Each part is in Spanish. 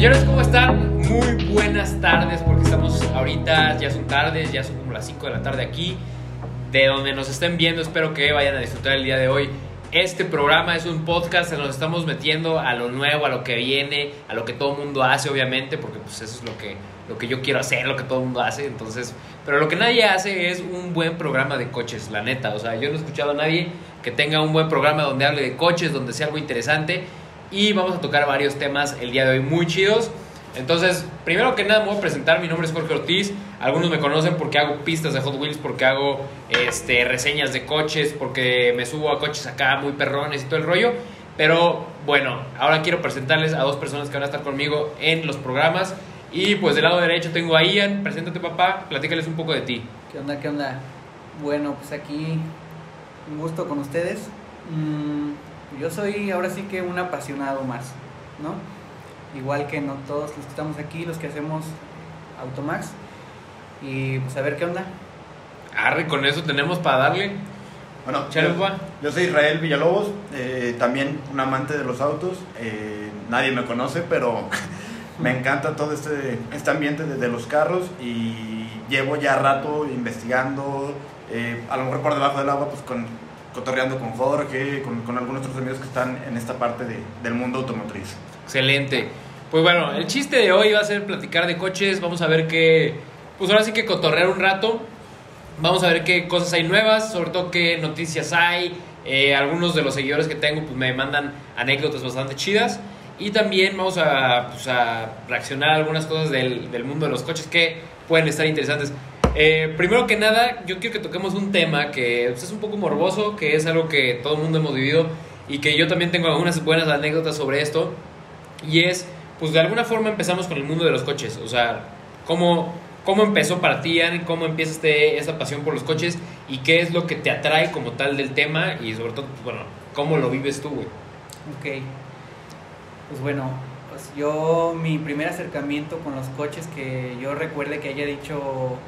Señores, ¿cómo están? Muy buenas tardes, porque estamos ahorita, ya son tardes, ya son como las 5 de la tarde aquí. De donde nos estén viendo, espero que vayan a disfrutar el día de hoy. Este programa es un podcast, nos estamos metiendo a lo nuevo, a lo que viene, a lo que todo el mundo hace, obviamente, porque pues eso es lo que, lo que yo quiero hacer, lo que todo el mundo hace. Entonces, pero lo que nadie hace es un buen programa de coches, la neta. O sea, yo no he escuchado a nadie que tenga un buen programa donde hable de coches, donde sea algo interesante. Y vamos a tocar varios temas el día de hoy muy chidos. Entonces, primero que nada me voy a presentar, mi nombre es Jorge Ortiz, algunos me conocen porque hago pistas de Hot Wheels, porque hago este, reseñas de coches, porque me subo a coches acá muy perrones y todo el rollo, pero bueno, ahora quiero presentarles a dos personas que van a estar conmigo en los programas y pues del lado derecho tengo a Ian, preséntate papá, platícales un poco de ti. ¿Qué onda? ¿Qué onda? Bueno, pues aquí un gusto con ustedes. Mm, yo soy ahora sí que un apasionado más, ¿no? igual que no todos los que estamos aquí, los que hacemos Automax. Y pues a ver qué onda. Arre, con eso tenemos para darle. Bueno, yo, yo, soy Israel Villalobos, eh, también un amante de los autos. Eh, nadie me conoce, pero me encanta todo este, este ambiente de, de, los carros y llevo ya rato investigando, eh, a lo mejor por debajo del agua, pues con, cotorreando con Jorge, con, con algunos otros amigos que están en esta parte de, del mundo automotriz. Excelente. Pues bueno, el chiste de hoy va a ser platicar de coches. Vamos a ver qué. Pues ahora sí que cotorrear un rato. Vamos a ver qué cosas hay nuevas, sobre todo qué noticias hay. Eh, algunos de los seguidores que tengo pues me mandan anécdotas bastante chidas. Y también vamos a, pues, reaccionar a algunas cosas del, del, mundo de los coches que pueden estar interesantes. Eh, primero que nada, yo quiero que toquemos un tema que pues, es un poco morboso, que es algo que todo el mundo hemos vivido y que yo también tengo algunas buenas anécdotas sobre esto. Y es, pues de alguna forma empezamos con el mundo de los coches. O sea, ¿cómo, cómo empezó para ti, Anne? ¿Cómo empieza este, esa pasión por los coches? ¿Y qué es lo que te atrae como tal del tema? Y sobre todo, pues, bueno, ¿cómo lo vives tú, güey? Ok. Pues bueno, pues yo, mi primer acercamiento con los coches que yo recuerde que haya dicho,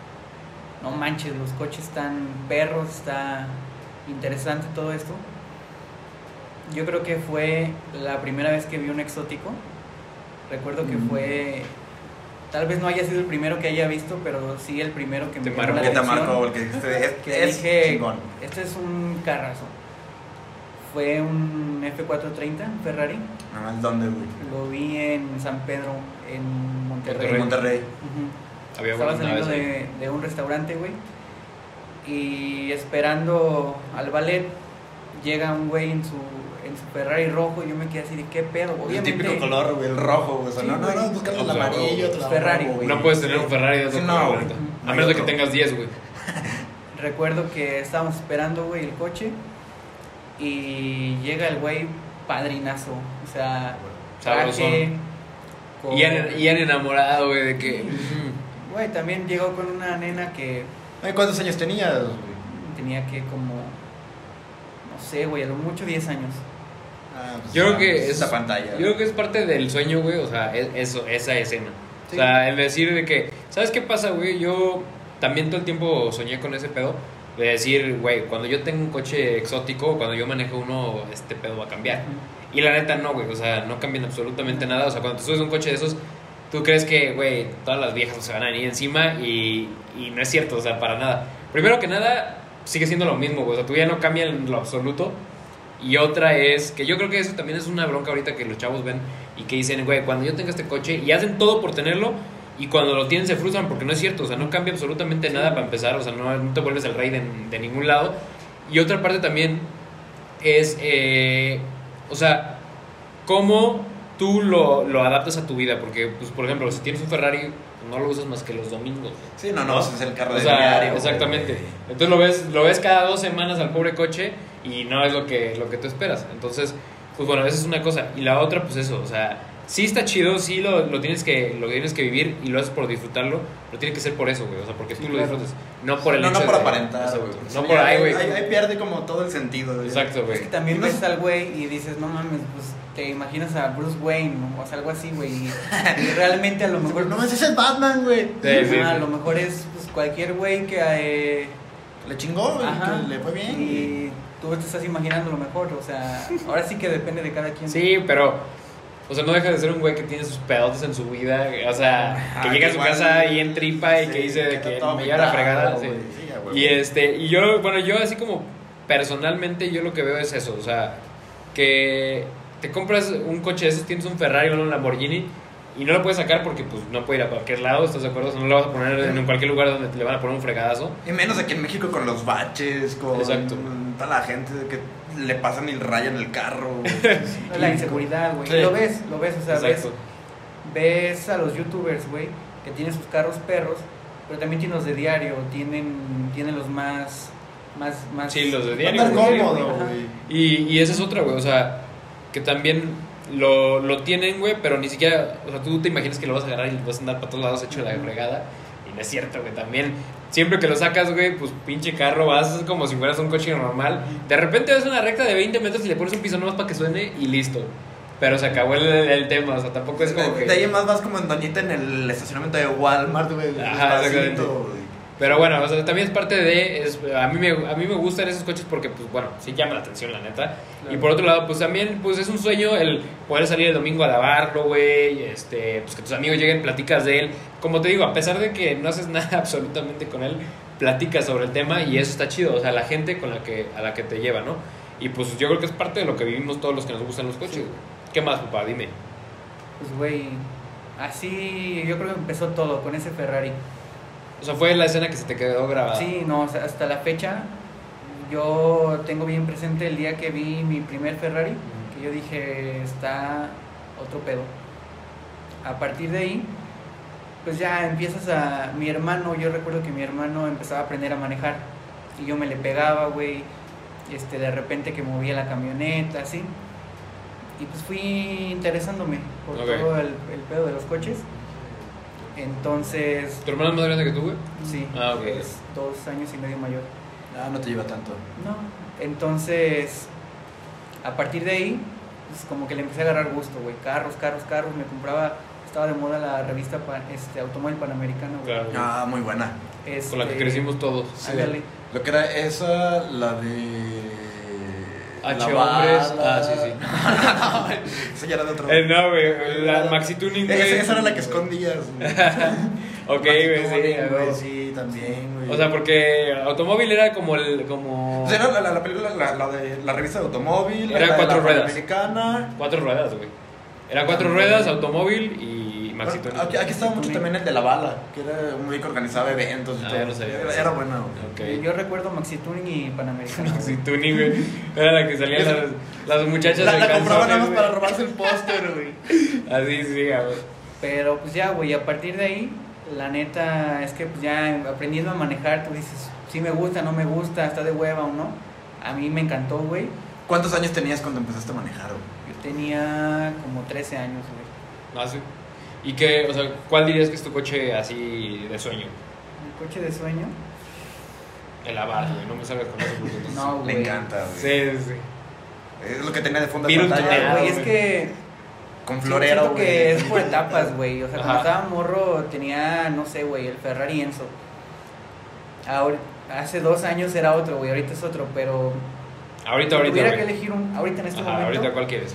no manches, los coches están perros, está interesante todo esto yo creo que fue la primera vez que vi un exótico. Recuerdo que mm. fue tal vez no haya sido el primero que haya visto, pero sí el primero que me llamó la atención. el que, es, que es dije, chingón. este es un carrazo. Fue un F430 Ferrari. Ah, ¿dónde, güey? Lo vi en San Pedro, en Monterrey. Monterrey. Estaba saliendo de, de un restaurante, güey. Y esperando al ballet, llega un güey en su en su Ferrari rojo y yo me quedé así de qué pedo, obviamente. El típico color, güey, el rojo, güey. no, no, no, busca el amarillo, otro Ferrari, güey. No puedes tener un Ferrari de otro no, A menos de que tengas 10, güey. Recuerdo que estábamos esperando, güey, el coche y llega el güey padrinazo. O sea. Con... Y, han, y han enamorado, güey, de que. Güey, también llegó con una nena que. ¿Cuántos años tenías, güey? Tenía que como. No sé, güey, a lo mucho 10 años. Ah, pues yo creo que es pantalla. Yo creo que es parte del sueño, güey, o sea, eso, esa escena. O sea, el decir de que, ¿sabes qué pasa, güey? Yo también todo el tiempo soñé con ese pedo. De decir, güey, cuando yo tengo un coche exótico, cuando yo manejo uno, este pedo va a cambiar. Y la neta no, güey, o sea, no cambian absolutamente nada. O sea, cuando tú subes un coche de esos, tú crees que, güey, todas las viejas se van a venir encima y, y no es cierto, o sea, para nada. Primero que nada, sigue siendo lo mismo, güey, o sea, tú ya no cambia en lo absoluto. Y otra es que yo creo que eso también es una bronca ahorita que los chavos ven y que dicen, güey, cuando yo tenga este coche y hacen todo por tenerlo y cuando lo tienen se frustran porque no es cierto, o sea, no cambia absolutamente nada para empezar, o sea, no, te vuelves el rey de, de, ningún lado. Y otra parte también es, eh, o sea, cómo tú lo, lo, adaptas a tu vida, porque, pues, por ejemplo, si tienes un Ferrari, no lo usas más que los domingos. Sí, no, no, es el carro de diario. Exactamente. Entonces lo ves, lo ves cada dos semanas al pobre coche y no es lo que, lo que tú esperas. Entonces, pues bueno, esa es una cosa. Y la otra, pues eso, o sea, sí está chido, sí lo, lo, tienes, que, lo tienes que vivir y lo haces por disfrutarlo, pero tiene que ser por eso, güey, o sea, porque tú lo disfrutas, no por el no, hecho no por de, aparentar, eso, güey. No por ahí, güey. Ahí, pierde como todo el sentido. Exacto, güey. Es que también ves al güey y dices, no mames, pues te imaginas a Bruce Wayne o sea, algo así, güey, y, realmente a lo mejor... no mames, es el Batman, güey. Sí, sí, a lo mejor es pues, cualquier güey que... Eh, le chingó, güey, que le fue bien. Y tú te estás imaginando lo mejor, o sea, ahora sí que depende de cada quien. Sí, pero O sea, no deja de ser un güey que tiene sus pedotes en su vida. O sea, que llega a su casa y en tripa y que dice de que me lleva la fregada. y este, y yo, bueno, yo así como personalmente, yo lo que veo es eso. O sea, que te compras un coche de esos, tienes un Ferrari o un Lamborghini y no lo puedes sacar porque pues no puede ir a cualquier lado, ¿estás de acuerdo? no lo vas a poner en cualquier lugar donde te le van a poner un fregadazo. Y menos aquí en México con los baches, con Exacto. toda la gente que le pasan y rayan el carro. la inseguridad, güey. Lo ves, lo ves, o sea, ves, ves a los youtubers, güey, que tienen sus carros perros, pero también tienen los de diario, tienen, tienen los más... Más, más sí, los de diario. Más cómodo, güey. Y, y esa es otra, güey. O sea, que también lo, lo tienen, güey, pero ni siquiera, o sea, tú te imaginas que lo vas a agarrar y lo vas a andar para todos lados hecho de la fregada. Y no es cierto, güey, también. Siempre que lo sacas, güey, pues pinche carro, vas como si fueras un coche normal. De repente ves una recta de 20 metros y le pones un piso nomás para que suene y listo. Pero se acabó el, el, tema, o sea, tampoco es como que... De ahí más vas como en Doñita en el estacionamiento de Walmart, güey. Ajá, pero bueno, o sea, también es parte de. Es, a, mí me, a mí me gustan esos coches porque, pues bueno, sí llama la atención, la neta. Y por otro lado, pues también pues es un sueño el poder salir el domingo a lavarlo, güey. Este, pues que tus amigos lleguen, platicas de él. Como te digo, a pesar de que no haces nada absolutamente con él, platicas sobre el tema y eso está chido. O sea, la gente con la que, a la que te lleva, ¿no? Y pues yo creo que es parte de lo que vivimos todos los que nos gustan los coches. ¿Qué más, papá? Dime. Pues, güey, así yo creo que empezó todo con ese Ferrari. O sea, fue la escena que se te quedó grabada. Sí, no, hasta la fecha yo tengo bien presente el día que vi mi primer Ferrari, que yo dije, está otro pedo. A partir de ahí, pues ya empiezas a... Mi hermano, yo recuerdo que mi hermano empezaba a aprender a manejar y yo me le pegaba, güey, este, de repente que movía la camioneta, así. Y pues fui interesándome por todo el, el pedo de los coches. Entonces. ¿Tu hermana es más grande que tú, güey? Sí. Ah, ok. Es dos años y medio mayor. Ah, no te lleva tanto. No. Entonces, a partir de ahí, pues como que le empecé a agarrar gusto, güey. Carros, carros, carros. Me compraba, estaba de moda la revista este, Automóvil Panamericano, güey. Claro, ah, muy buena. Con la que este, crecimos todos. Sí. Lo que era esa, la de H hombres. Ah, sí, sí. Esa ya era de otro. Eh, no, güey. La Maxi Tuning, güey. Esa, era la que escondías. ok, güey, sí. Sí, también, güey. O sea, porque automóvil era como el. Como... O sea, era la, la, película, la, la, de la revista de automóvil. Era cuatro ruedas. Americana. Cuatro ruedas, güey. Era cuatro ruedas, automóvil y Aquí, aquí, estaba mucho también el de la bala, que era un güey que organizaba eventos y ah, todo. era, era bueno. Okay. Yo recuerdo Maxi Tuning y Panamericano. Maxi Tuning, güey. Era la que salían las, las muchachas La, la compraban nada más para robarse el póster, güey. Así sí, güey. Pero pues ya, güey, a partir de ahí, la neta es que pues ya aprendiendo a manejar, tú dices, si me gusta, no me gusta, está de hueva o no. A mí me encantó, güey. ¿Cuántos años tenías cuando empezaste a manejar, güey? Yo tenía como 13 años, güey. Ah, sí. ¿Y qué, o sea, cuál dirías que es tu coche así de sueño? ¿Mi coche de sueño? El Abarth, güey, no me salgas con eso porque no, güey. Me encanta, güey. Sí, sí. Es lo que tenía de fondo de pantalla. Güey, es que con florero, güey. que es por etapas, güey. O sea, cuando estaba morro tenía, no sé, güey, el Ferrari Enzo. Ahora, hace dos años era otro, güey. Ahorita es otro, pero. Ahorita, ahorita. Tuviera que elegir un. Ahorita en este Ajá, momento. Ahorita, ¿cuál quieres?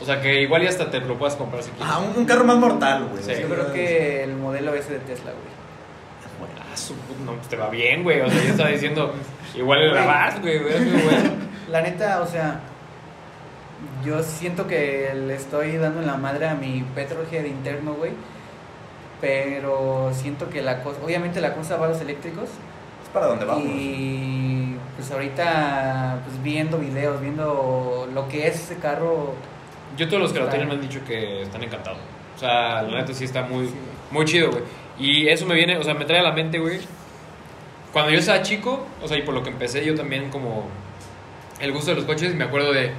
O sea, que igual y hasta te lo puedas comprar si quieres. Ah, un, carro más mortal, güey. Sí. Yo creo que el modelo ese de Tesla, güey. Ah, su, no, pues te va bien, güey. O sea, yo estaba diciendo, igual el güey, güey, La neta, o sea, yo siento que le estoy dando la madre a mi petrolhead interno, güey. Pero siento que la cosa, obviamente la cosa va a los eléctricos. Es para dónde vamos. Y pues ahorita, pues viendo videos, viendo lo que es ese carro yo todos los que lo tienen me han dicho que están encantados. O sea, la neta sí está muy, muy chido, güey. Y eso me viene, o sea, me trae a la mente, güey. Cuando yo estaba chico, o sea, y por lo que empecé yo también como el gusto de los coches, me acuerdo de,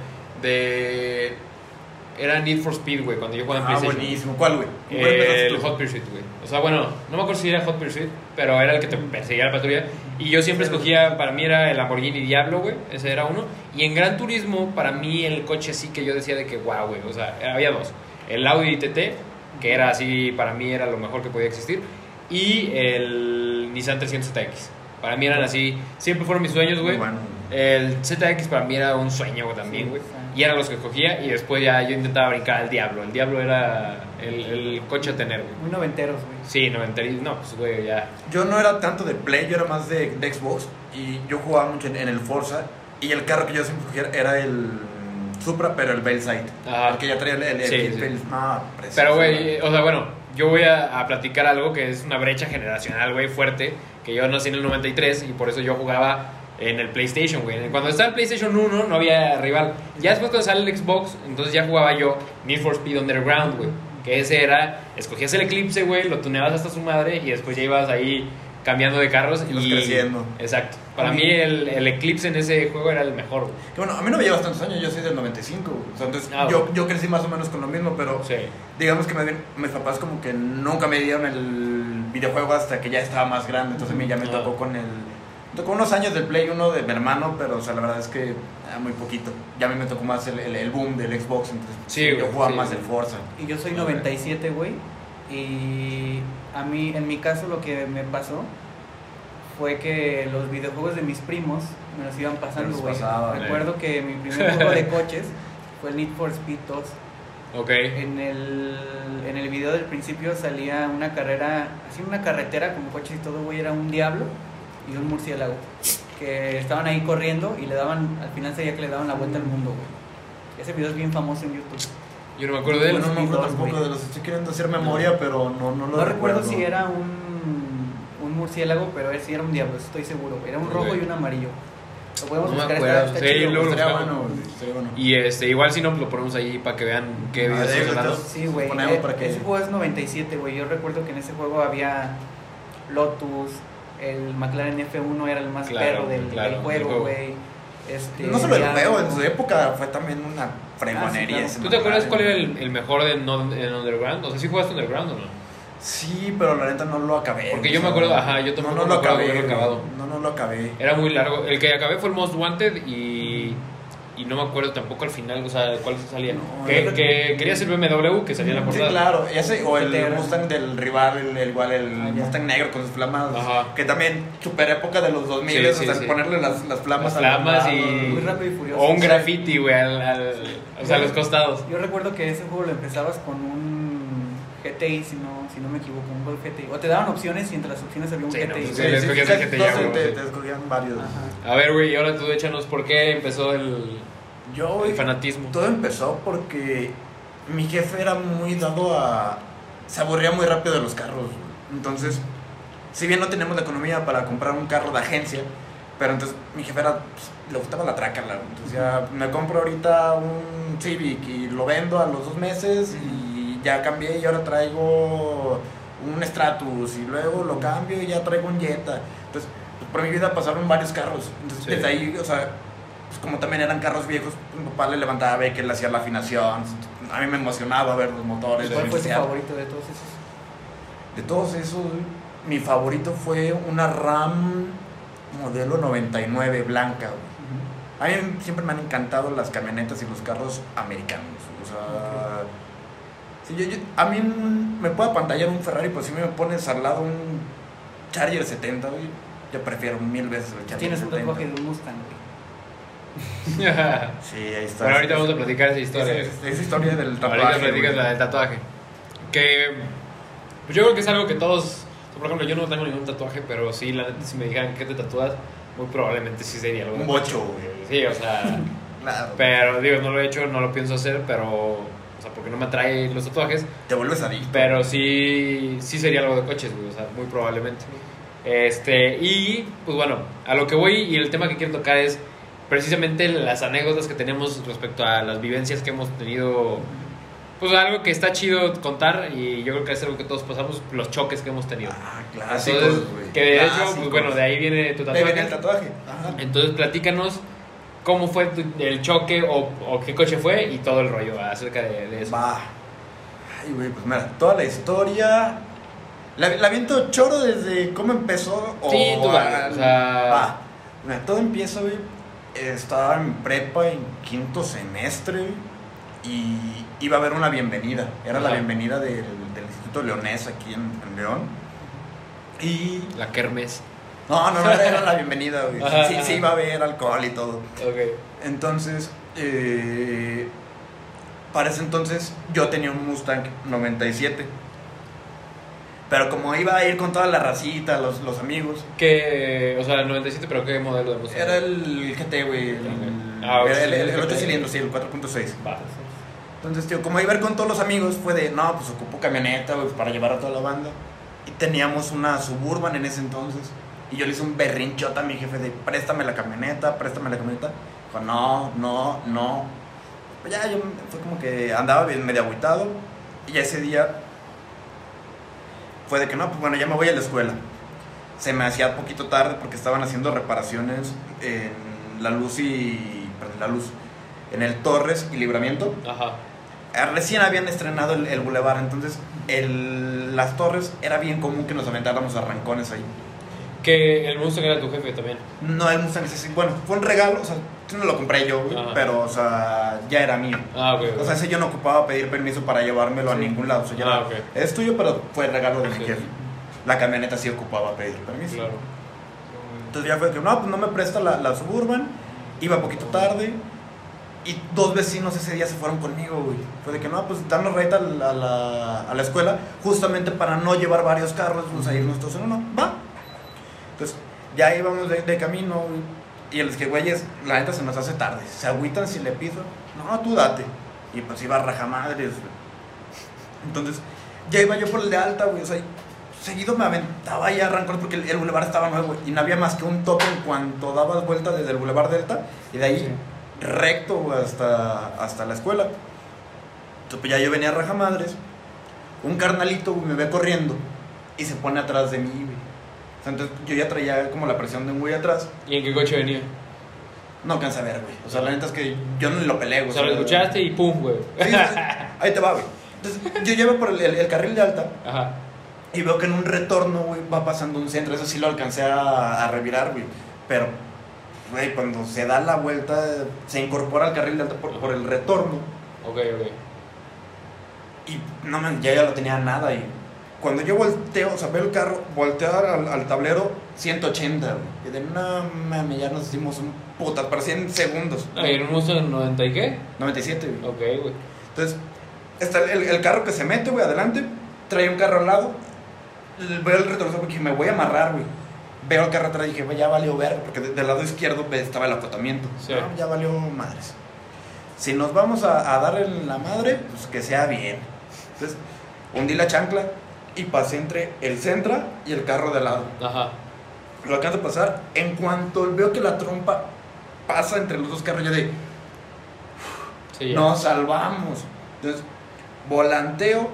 de era Need for Speed, güey, cuando yo jugaba en ah, PlayStation. Ah, buenísimo. ¿Cuál, güey? Eh, el Hot Pursuit, güey. O sea, bueno, no me acuerdo si era Hot Pursuit, pero era el que te perseguía la patrulla. Y yo siempre escogía, para mí era el Lamborghini Diablo, güey. Ese era uno. Y en Gran Turismo, para mí el coche sí que yo decía de que, wow, güey. O sea, había dos. El Audi TT, que era así, para mí era lo mejor que podía existir. Y el Nissan 300X. Para mí eran así, siempre fueron mis sueños, güey. El ZX para mí era un sueño también, güey. Y eran los que cogía y después ya yo intentaba brincar al Diablo. El Diablo era el, el coche a tener, güey. Muy noventeros, güey. Sí, noventeros. No, pues, güey, ya. Yo no era tanto de Play, yo era más de, Xbox. Y yo jugaba mucho en, el Forza. Y el carro que yo siempre cogía era el Supra, pero el Bellside. Ajá. El que ya traía el, el, sí, ah, Pero, güey, o sea, bueno, yo voy a, a, platicar algo que es una brecha generacional, güey, fuerte. Que yo nací en el 93 y por eso yo jugaba en el PlayStation, güey. Cuando estaba el PlayStation 1 no había rival. Ya después cuando sale el Xbox, entonces ya jugaba yo Need for Speed Underground, güey. Que ese era, escogías el Eclipse, güey, lo tuneabas hasta su madre y después ya ibas ahí cambiando de carros y, creciendo. Exacto. Para mí el, el, Eclipse en ese juego era el mejor. Güey. Que bueno, a mí no me llevas tantos años, yo soy del 95. O sea, entonces ah, yo, yo crecí más o menos con lo mismo, pero digamos que mis papás como que nunca me dieron el videojuego hasta que ya estaba más grande, entonces a mí ya me tocó con el tocó unos años del Play 1 de mi hermano, pero o sea, la verdad es que ah, muy poquito. Ya a mí me tocó más el, el, boom del Xbox, entonces sí, yo jugaba más el Forza. Y yo soy 97, güey. Y a mí, en mi caso, lo que me pasó fue que los videojuegos de mis primos me los iban pasando, güey. Recuerdo que mi primer juego de coches fue el Need for Speed 2. Ok. En el, en el video del principio salía una carrera, así una carretera como coches y todo, güey, era un diablo y un murciélago que estaban ahí corriendo y le daban, al final sería que le daban la vuelta al mundo, güey. Ese video es bien famoso en YouTube. Yo no me acuerdo de él. no me acuerdo tampoco de los. Estoy queriendo hacer memoria, pero no, no lo No recuerdo, si era un, un murciélago, pero sí era un diablo, estoy seguro. Era un rojo y un amarillo. Lo podemos no buscar. Está, sí, luego Y este, igual si no, lo ponemos ahí para que vean qué ah, videos estamos. Sí, güey. Eh, ese juego es 97, güey. Yo recuerdo que en ese juego había Lotus, el McLaren F1 era el más perro del, juego, güey. Este, no solo el juego, en su época fue también una fregonería. Ah, ¿Tú te acuerdas cuál era el, mejor en, Underground? O sea, ¿sí jugaste Underground o no? Sí, pero la neta no lo acabé. Porque yo me acuerdo, ajá, yo tampoco no, no lo acabé. Acabado. No, no lo acabé. Era muy largo. El que acabé fue el Most Wanted y y no me acuerdo tampoco al final, o sea, cuál salía. que, que, quería ser BMW, que salía en la portada. Sí, claro, ese, o el Mustang del rival, el, igual el ah, Mustang negro con sus flamas, que también super época de los 2000, o sea, ponerle las, las flamas las flamas y... Muy rápido y furioso. O un graffiti, güey, al, al, o sea, a los costados. Yo recuerdo que ese juego lo empezabas con un GTI, si no, si no me equivoco, un Golf GTI. O te daban opciones y entre las opciones había un GTI. No, sí, escogías el GTI. Te, te, escogían varios. A ver, güey, y ahora tú échanos por qué empezó el yo, el fanatismo. Todo empezó porque mi jefe era muy dado a... Se aburría muy rápido de los carros. Entonces, si bien no tenemos la economía para comprar un carro de agencia, pero entonces mi jefe era, pues, le gustaba la traca. Entonces ya me compro ahorita un Civic y lo vendo a los dos meses y ya cambié y ahora traigo un Stratus y luego lo cambio y ya traigo un Jetta. Entonces, por mi vida pasaron varios carros. Entonces, desde ahí, o sea, pues como también eran carros viejos, mi papá le levantaba a ver que él hacía la afinación. A mí me emocionaba ver los motores. ¿Cuál fue tu favorito de todos esos? De todos esos, mi favorito fue una RAM modelo 99 blanca. A mí siempre me han encantado las camionetas y los carros americanos. O sea, a mí me puede apantallar un Ferrari, pero si me pones al lado un Charger 70, yo prefiero mil veces el Charger Tienes un tatuaje de un Mustang, sí, ahí está. Bueno, ahorita vamos a platicar esa historia. Esa, historia del tatuaje. Ahorita platicas la del tatuaje. Que pues yo creo que es algo que todos. Por ejemplo, yo no tengo ningún tatuaje, pero sí, la neta, si me dijeran que te tatúas, muy probablemente sí sería algo. Un bocho, Sí, o sea. claro. Pero digo, no lo he hecho, no lo pienso hacer, pero. O sea, porque no me atrae los tatuajes. Te vuelves adicto. Pero sí, sí sería algo de coches, güey, o sea, muy probablemente. Este, y pues bueno, a lo que voy y el tema que quiero tocar es precisamente las anécdotas que tenemos respecto a las vivencias que hemos tenido. Pues algo que está chido contar y yo creo que es algo que todos pasamos, los choques que hemos tenido. Ah, clásicos, Que de hecho, pues bueno, de ahí viene tu tatuaje. Viene el tatuaje. Entonces platícanos cómo fue el choque o, o, qué coche fue y todo el rollo acerca de, eso. Va. Ay, güey, pues mira, toda la historia... La, la viento choro desde cómo empezó o... Sí, tú, o sea... Va. Mira, todo empieza, güey, estaba en prepa en quinto semestre y iba a haber una bienvenida. Era la bienvenida del, Instituto Leonés aquí en, León. Y. La Kermes. No, no, no, era la bienvenida, güey. sí, sí, iba a haber alcohol y todo. Ok. Entonces, eh, para ese entonces yo tenía un Mustang 97. Pero como iba a ir con toda la racita, los, los amigos. ¿Qué? O sea, el 97, pero ¿qué modelo de Mustang? Era el GT, güey. El, ah, el, el, 8 cilindros, sí, el 4.6. Entonces, tío, como iba a ir con todos los amigos, fue de, no, pues ocupo camioneta, güey, para llevar a toda la banda. Y teníamos una Suburban en ese entonces. Y yo le hice un berrinchota a mi jefe de, préstame la camioneta, préstame la camioneta. Dijo, no, no, no. Pues ya, yo fue como que andaba bien medio agüitado. Y ese día fue de que no, pues bueno, ya me voy a la escuela. Se me hacía poquito tarde porque estaban haciendo reparaciones en la luz y. Perdón, la luz. En el Torres y Libramiento. Ajá. Eh, recién habían estrenado el, el Boulevard, entonces el, las torres era bien común que nos aventáramos arrancones ahí. Que el Mustang era tu jefe también. No, el Mustang sí, bueno, fue un regalo, o sea, no lo compré yo, pero, o sea, ya era mío. Ah, okay, O sea, ese yo no ocupaba pedir permiso para llevármelo a ningún lado, o sea, ya ah, es tuyo, pero fue el regalo de mi jefe. La camioneta sí ocupaba pedir permiso. Claro. Entonces ya fue que, no, pues no me presta la, la Suburban, iba poquito tarde, y dos vecinos ese día se fueron conmigo, güey. Fue de que no, pues darnos reta a la, a la, escuela, justamente para no llevar varios carros, pues a irnos todos en uno. Va, entonces, ya íbamos de, de camino, y el que, güeyes, la neta se nos hace tarde. Se agüitan si le piso. No, tú date. Y pues iba a rajamadres, Entonces, ya iba yo por el de alta, güey. O sea, seguido me aventaba y arrancó porque el, el bulevar estaba nuevo y no había más que un tope en cuanto dabas vuelta desde el bulevar Delta y de ahí recto hasta, hasta la escuela. Entonces, pues ya yo venía a rajamadres. Un carnalito me ve corriendo y se pone atrás de mí, güey. Entonces yo ya traía como la presión de un güey atrás. ¿Y en qué coche venía? No alcanza a ver, güey. O sea, la neta es que yo no lo peleé, güey. O sea, lo escuchaste y pum, güey. Sí, ahí te va, güey. Entonces yo llevo por el, carril de alta. Ajá. Y veo que en un retorno, güey, va pasando un centro. Eso sí lo alcancé a, a revirar, güey. Pero, güey, cuando se da la vuelta, se incorpora al carril de alta por, por el retorno. Ok, ok. Y no, man, ya ya lo tenía nada y cuando yo volteo, o sea, veo el carro, voltear al, tablero, 180, güey. Y de una mami, ya nos hicimos un puta, para 100 segundos. Ah, ¿y en un 90 y qué? 97, güey. Ok, güey. Entonces, está el, el, carro que se mete, güey, adelante, trae un carro al lado, veo el retrovisor porque me voy a amarrar, güey. Veo el carro atrás y dije, ya valió ver, porque del lado izquierdo estaba el acotamiento. Sí. Ah, ya valió madres. Si nos vamos a, a dar en la madre, pues que sea bien. Entonces, hundí la chancla, y pasé entre el Centra y el carro de lado. Ajá. Lo acabo de pasar. En cuanto veo que la trompa pasa entre los dos carros, yo de. nos salvamos. Entonces, volanteo,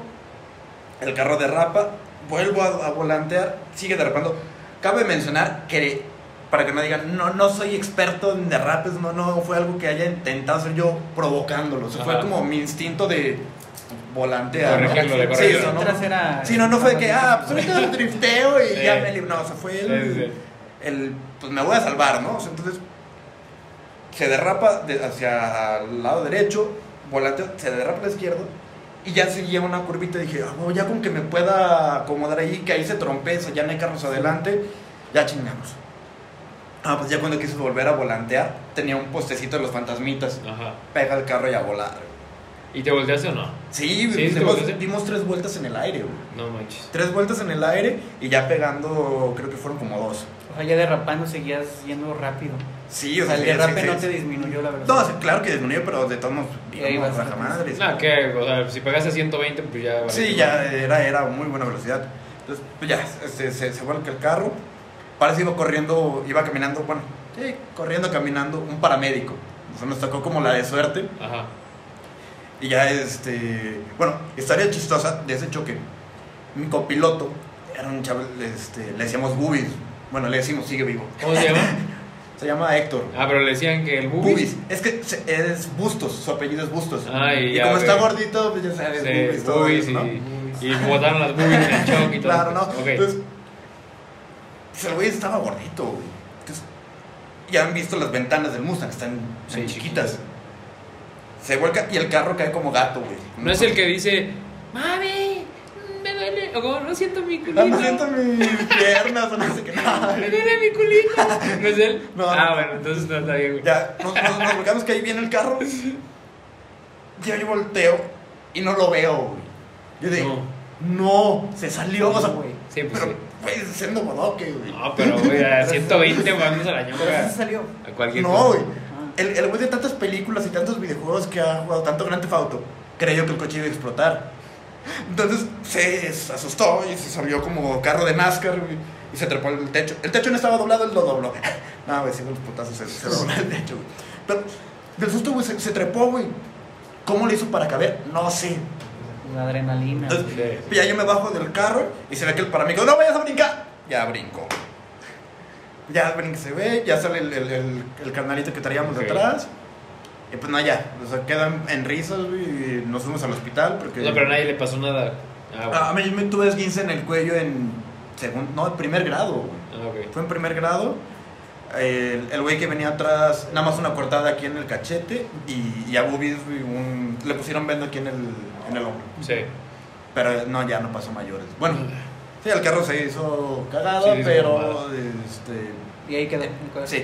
el carro derrapa, vuelvo a, volantear, sigue derrapando. Cabe mencionar que, para que no digan, no, no soy experto en derrapes, no, no fue algo que haya intentado hacer yo provocándolo. fue como mi instinto de Corregirlo, de Sí, no, sí, no, no fue que, ah, pues ahorita drifteo y ya me No, o sea, fue el, el, pues me voy a salvar, ¿no? O sea, entonces, se derrapa hacia el lado derecho, volanteo, se derrapa a la izquierda y ya seguía una curvita y dije, ah, ya con que me pueda acomodar ahí, que ahí se trompeza, ya no hay carros adelante, ya chingamos. Ah, pues ya cuando quise volver a volantear, tenía un postecito de los fantasmitas. Ajá. Pega el carro y a volar. ¿Y te volteaste o no? Sí, dimos, tres vueltas en el aire, güey. No manches. Tres vueltas en el aire y ya pegando, creo que fueron como dos. O sea, ya derrapando seguías yendo rápido. Sí, o sea, el derrape no te disminuyó la verdad. No, claro que disminuyó, pero de todos modos, íbamos baja madre. No, que, o sea, si pegaste 120, pues ya. sí, ya era, era muy buena velocidad. Entonces, pues ya, este, se, se vuelca el carro. Parece iba corriendo, iba caminando, bueno, sí, corriendo, caminando, un paramédico. O sea, nos tocó como la de suerte. Ajá y ya, este. Bueno, historia chistosa de ese choque. Mi copiloto era un chaval, este, le decíamos Bubis. Bueno, le decimos sigue vivo. ¿Cómo se llama? se llama Héctor. Ah, pero le decían que el Bubis. Bubis. Es que es Bustos, su apellido es Bustos. y, como está gordito, pues ya sabes, Bubis, todo bubis ¿no? Y, botaron las Bubis en el choque y todo. Claro, ¿no? Entonces, pues el güey estaba gordito, güey. Entonces, ya han visto las ventanas del Mustang, están, están chiquitas se vuelca y el carro cae como gato, güey. No es el que dice, mami, me duele. o como no siento mi culito. No siento mis piernas o no sé qué. No, me duele mi culito. ¿No es él? No. Ah, bueno, entonces no está bien, güey. Ya, nos, nos, nos que ahí viene el carro. Ya yo volteo y no lo veo, güey. Yo digo, no, se salió, o sea, güey. Sí, pues pero, sí. Güey, siendo bodoque, güey. No, pero, güey, a 120 vamos a la ñonga. se salió? A cualquier No, güey. El, el güey de tantas películas y tantos videojuegos que ha jugado, tanto Grand Theft Auto, creyó que el coche iba a explotar. Entonces se asustó y se salió como carro de NASCAR, güey. Y se trepó el techo. El techo no estaba doblado, él lo dobló. No, güey, si los putazos se, se dobló el techo, güey. Pero del susto, güey, se, se trepó, güey. ¿Cómo le hizo para caber? No sé. La adrenalina. Entonces, ya yo me bajo del carro y se ve que el paramédico, no vayas a brincar. Ya brinco. Ya se ve, ya sale el, el, el, carnalito que traíamos detrás. Y pues no, ya. O sea, quedan en risas y nos fuimos al hospital. Porque... No, pero a nadie le pasó nada. Ah, ah A mí me tuve esguince en el cuello en segundo, no, en primer grado. Ah, Fue en primer grado el güey que venía atrás, nada más una cortada aquí en el cachete y, y a Bubis un, le pusieron venda aquí en el, en el hombro. Sí. Pero no, ya no pasó mayores. Bueno, sí, el carro se hizo cagado, pero este... Y ahí quedó. Sí,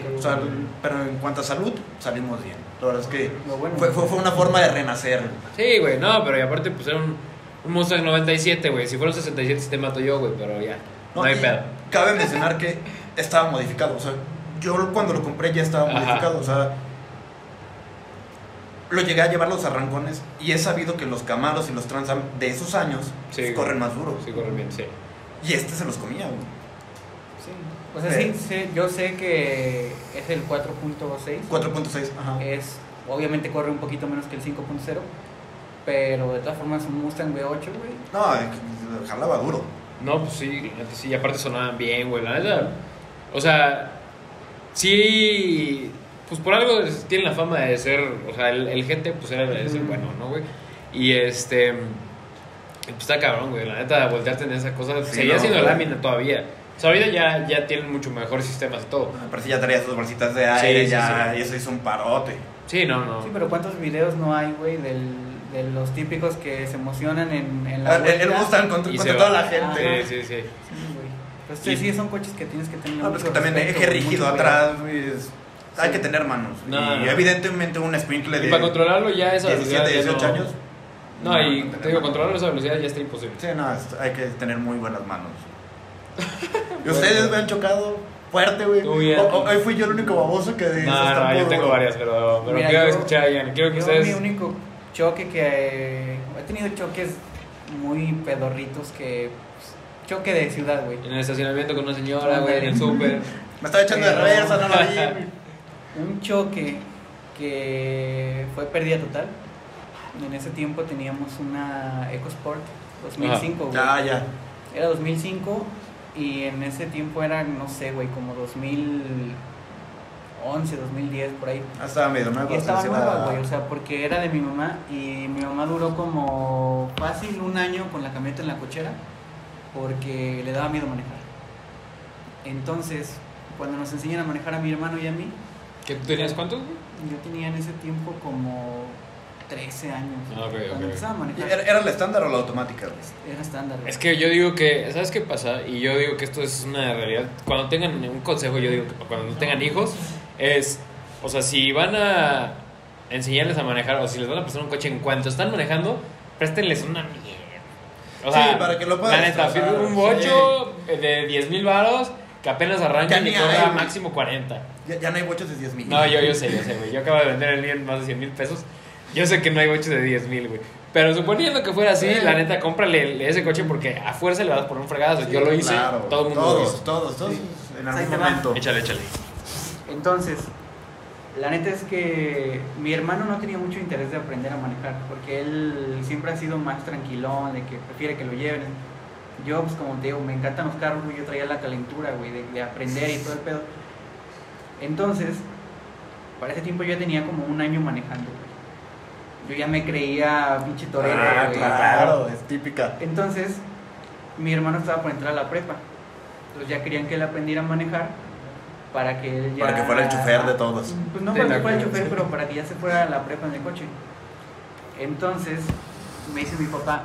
pero en cuanto a salud, salimos bien. La verdad es que fue, fue, una forma de renacer. Sí, güey, no, pero y aparte pues era un, un Mustang 97, güey. Si fuera un 67 te mato yo, güey, pero ya. No, hay pedo. Cabe mencionar que estaba modificado, o sea, yo cuando lo compré ya estaba modificado, o sea, lo llegué a llevar los arrancones y he sabido que los Camaros y los Transam de esos años corren más duro. Sí, corren bien, sí. Y este se los comía, güey. Sí. O sea, sí, yo sé que es el 4.6. 4.6, ajá. Es, obviamente corre un poquito menos que el 5.0, pero de todas formas un Mustang V8, güey. No, jalaba duro. No, pues sí, sí, aparte sonaban bien, güey, la neta. O sea, sí, pues por algo tiene la fama de ser, o sea, el, el gente pues era de ser bueno, ¿no, güey? Y este, está cabrón, güey, la neta, voltearte en esa cosa, seguía siendo lámina todavía. O sea, ahorita ya, ya tienen mucho mejores sistemas y todo. Ah, pero si ya traía sus bolsitas de aire, ya, y eso hizo un parote. Sí, no, no. Sí, pero ¿cuántos videos no hay, güey, del, de los típicos que se emocionan en, en la ah, vuelta? El Mustang contra, contra toda la gente. sí, sí, sí. Pues sí, son coches que tienes que tener. No, pues que también eje rígido atrás, hay que tener manos. y evidentemente un sprinkle de. para controlarlo ya esa 17, 18 años. No, y te digo, controlarlo a esa velocidad ya está imposible. Sí, no, hay que tener muy buenas manos. ¿Y ustedes me han chocado fuerte, güey? Hoy fui yo el único baboso que dice. No, no, yo tengo varias, pero, pero quiero escuchar a Ian. Quiero que yo ustedes. Mi único choque que. He tenido choques muy pedorritos que choque de ciudad, güey. En el estacionamiento con una señora, güey, en el súper. Me estaba echando de reversa, no lo vi. Un choque que fue pérdida total. En ese tiempo teníamos una EcoSport 2005, güey. Ah, ya. Era 2005 y en ese tiempo era, no sé, güey, como 2011, 2010, por ahí. Ah, estaba medio nueva. Y estaba nueva, güey, o sea, porque era de mi mamá y mi mamá duró como fácil un año con la camioneta en la cochera porque le daba miedo manejar. Entonces, cuando nos enseñan a manejar a mi hermano y a mí... ¿Qué tú tenías cuántos? Yo tenía en ese tiempo como 13 años. Ah, cuando empezaba a manejar. ¿Era, la estándar o la automática? Era estándar. Es que yo digo que, ¿sabes qué pasa? Y yo digo que esto es una realidad. Cuando tengan un consejo, yo digo que cuando tengan hijos, es, o sea, si van a enseñarles a manejar o si les van a prestar un coche en cuanto están manejando, préstenles una mierda o sea, sí, para que lo puedan. La neta, un bocho de 10 mil baros que apenas arranca y cobra máximo 40. Ya, ya, no hay bochos de 10 mil. No, yo, yo sé, yo sé, güey. Yo acabo de vender el mío en más de 100 mil pesos. Yo sé que no hay bochos de 10 mil, güey. Pero suponiendo que fuera así, la neta, cómprale ese coche porque a fuerza le vas por un fregazo. Yo lo hice, todo el mundo todos, lo hizo. Todos, todos, en algún momento. Échale, échale. Entonces, la neta es que mi hermano no tenía mucho interés de aprender a manejar, porque él siempre ha sido más tranquilón, de que prefiere que lo lleven. Yo, pues como te digo, me encantan los carros, yo traía la calentura, güey, de, aprender y todo el pedo. Entonces, para ese tiempo yo ya tenía como un año manejando, Yo ya me creía pinche torero, ah, claro, es típica. Entonces, mi hermano estaba por entrar a la prepa. Entonces ya querían que él aprendiera a manejar para que él ya... Para que fuera el chofer de todos. Pues no para que fuera el chofer, pero para que ya se fuera a la prepa en el coche. Entonces me dice mi papá,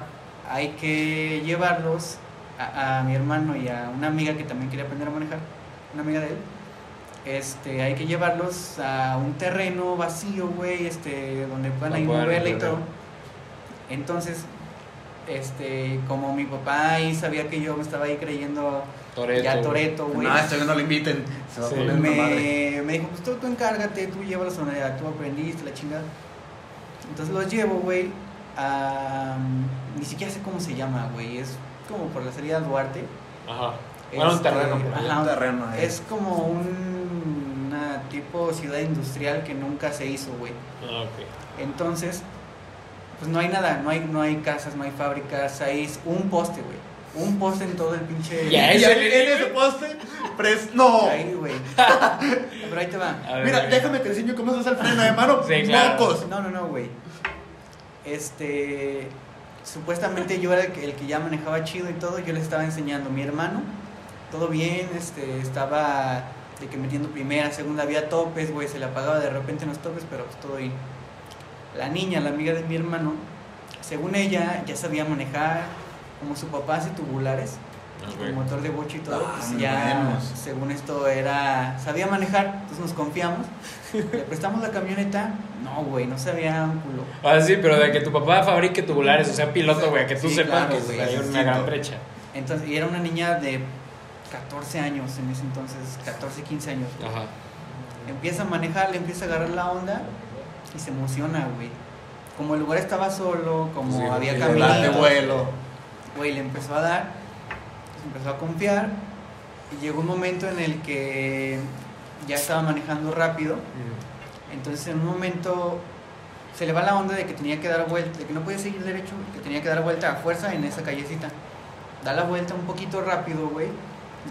hay que llevarlos a, mi hermano y a una amiga que también quería aprender a manejar, una amiga de él, este, hay que llevarlos a un terreno vacío, güey, este, donde puedan ir moverle y todo. Entonces, este, como mi papá ahí sabía que yo me estaba ahí creyendo Toreto. ya Toreto, güey. No, esto que no lo inviten. Se va a poner me, madre. me dijo, pues tú, tú encárgate, tú llevas la zona, tú aprendiste la chingada. Entonces los llevo, güey, a... Ni siquiera sé cómo se llama, güey. Es como por la salida Duarte. Ajá. Bueno, un este, terreno. Ajá, un terreno. Es como un, una tipo ciudad industrial que nunca se hizo, güey. Ah, ok. Entonces, pues no hay nada, no hay, no hay casas, no hay fábricas, hay un poste, güey. Un poste en todo el pinche. ¿Ya en ese poste? Pres... No. Ahí, güey. Pero ahí te va. Mira, déjame te enseño cómo se hace el freno de mano. Sí, Mocos. No, no, no, güey. Este. Supuestamente yo era el que, el que ya manejaba chido y todo. Yo les estaba enseñando. Mi hermano, todo bien, este, estaba de que metiendo primera, segunda, había topes, güey, se le apagaba de repente en los topes, pero pues todo bien. La niña, la amiga de mi hermano, según ella, ya sabía manejar, como su papá hace tubulares, con motor de bocho y todo, ah, pues ya, según esto, era, sabía manejar, entonces nos confiamos, le prestamos la camioneta, no, güey, no sabía un culo. Ah, sí, pero de que tu papá fabrique tubulares, o sea, piloto, güey, que tú sepas que hay una gran brecha. Entonces, y era una niña de 14 años en ese entonces, 14, 15 años. Ajá. Empieza a manejar, le empieza a agarrar la onda y se emociona, güey. Como el lugar estaba solo, como había camino. de vuelo. Güey, le empezó a dar, se empezó a confiar y llegó un momento en el que ya estaba manejando rápido. Entonces en un momento se le va la onda de que tenía que dar vuelta, de que no podía seguir derecho, que tenía que dar vuelta a fuerza en esa callecita. Da la vuelta un poquito rápido, güey.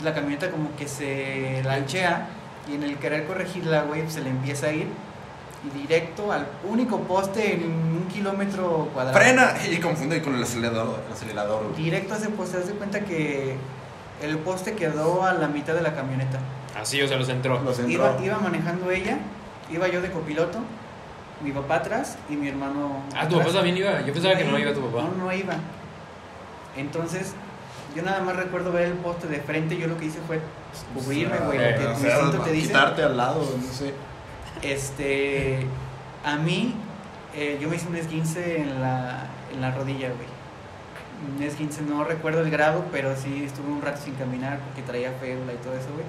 La camioneta como que se lanchea y en el querer corregirla, güey, se le empieza a ir y directo al único poste en un kilómetro cuadrado. Frena y confunde con el acelerador. El acelerador Directo a ese poste, haz de cuenta que el poste quedó a la mitad de la camioneta. Así, o sea, los entró. Iba, iba manejando ella, iba yo de copiloto, mi papá atrás y mi hermano. Ah, tu papá también iba. Yo pensaba que no iba tu papá. No, no iba. Entonces, yo nada más recuerdo ver el poste de frente. Yo lo que hice fue cubrirme, güey. te dice. Quitarte al lado, no sé. Este, a mí, eh, yo me hice un esguince en la, en la rodilla, güey. Un esguince, no recuerdo el grado, pero sí estuve un rato sin caminar porque traía férula y todo eso, güey.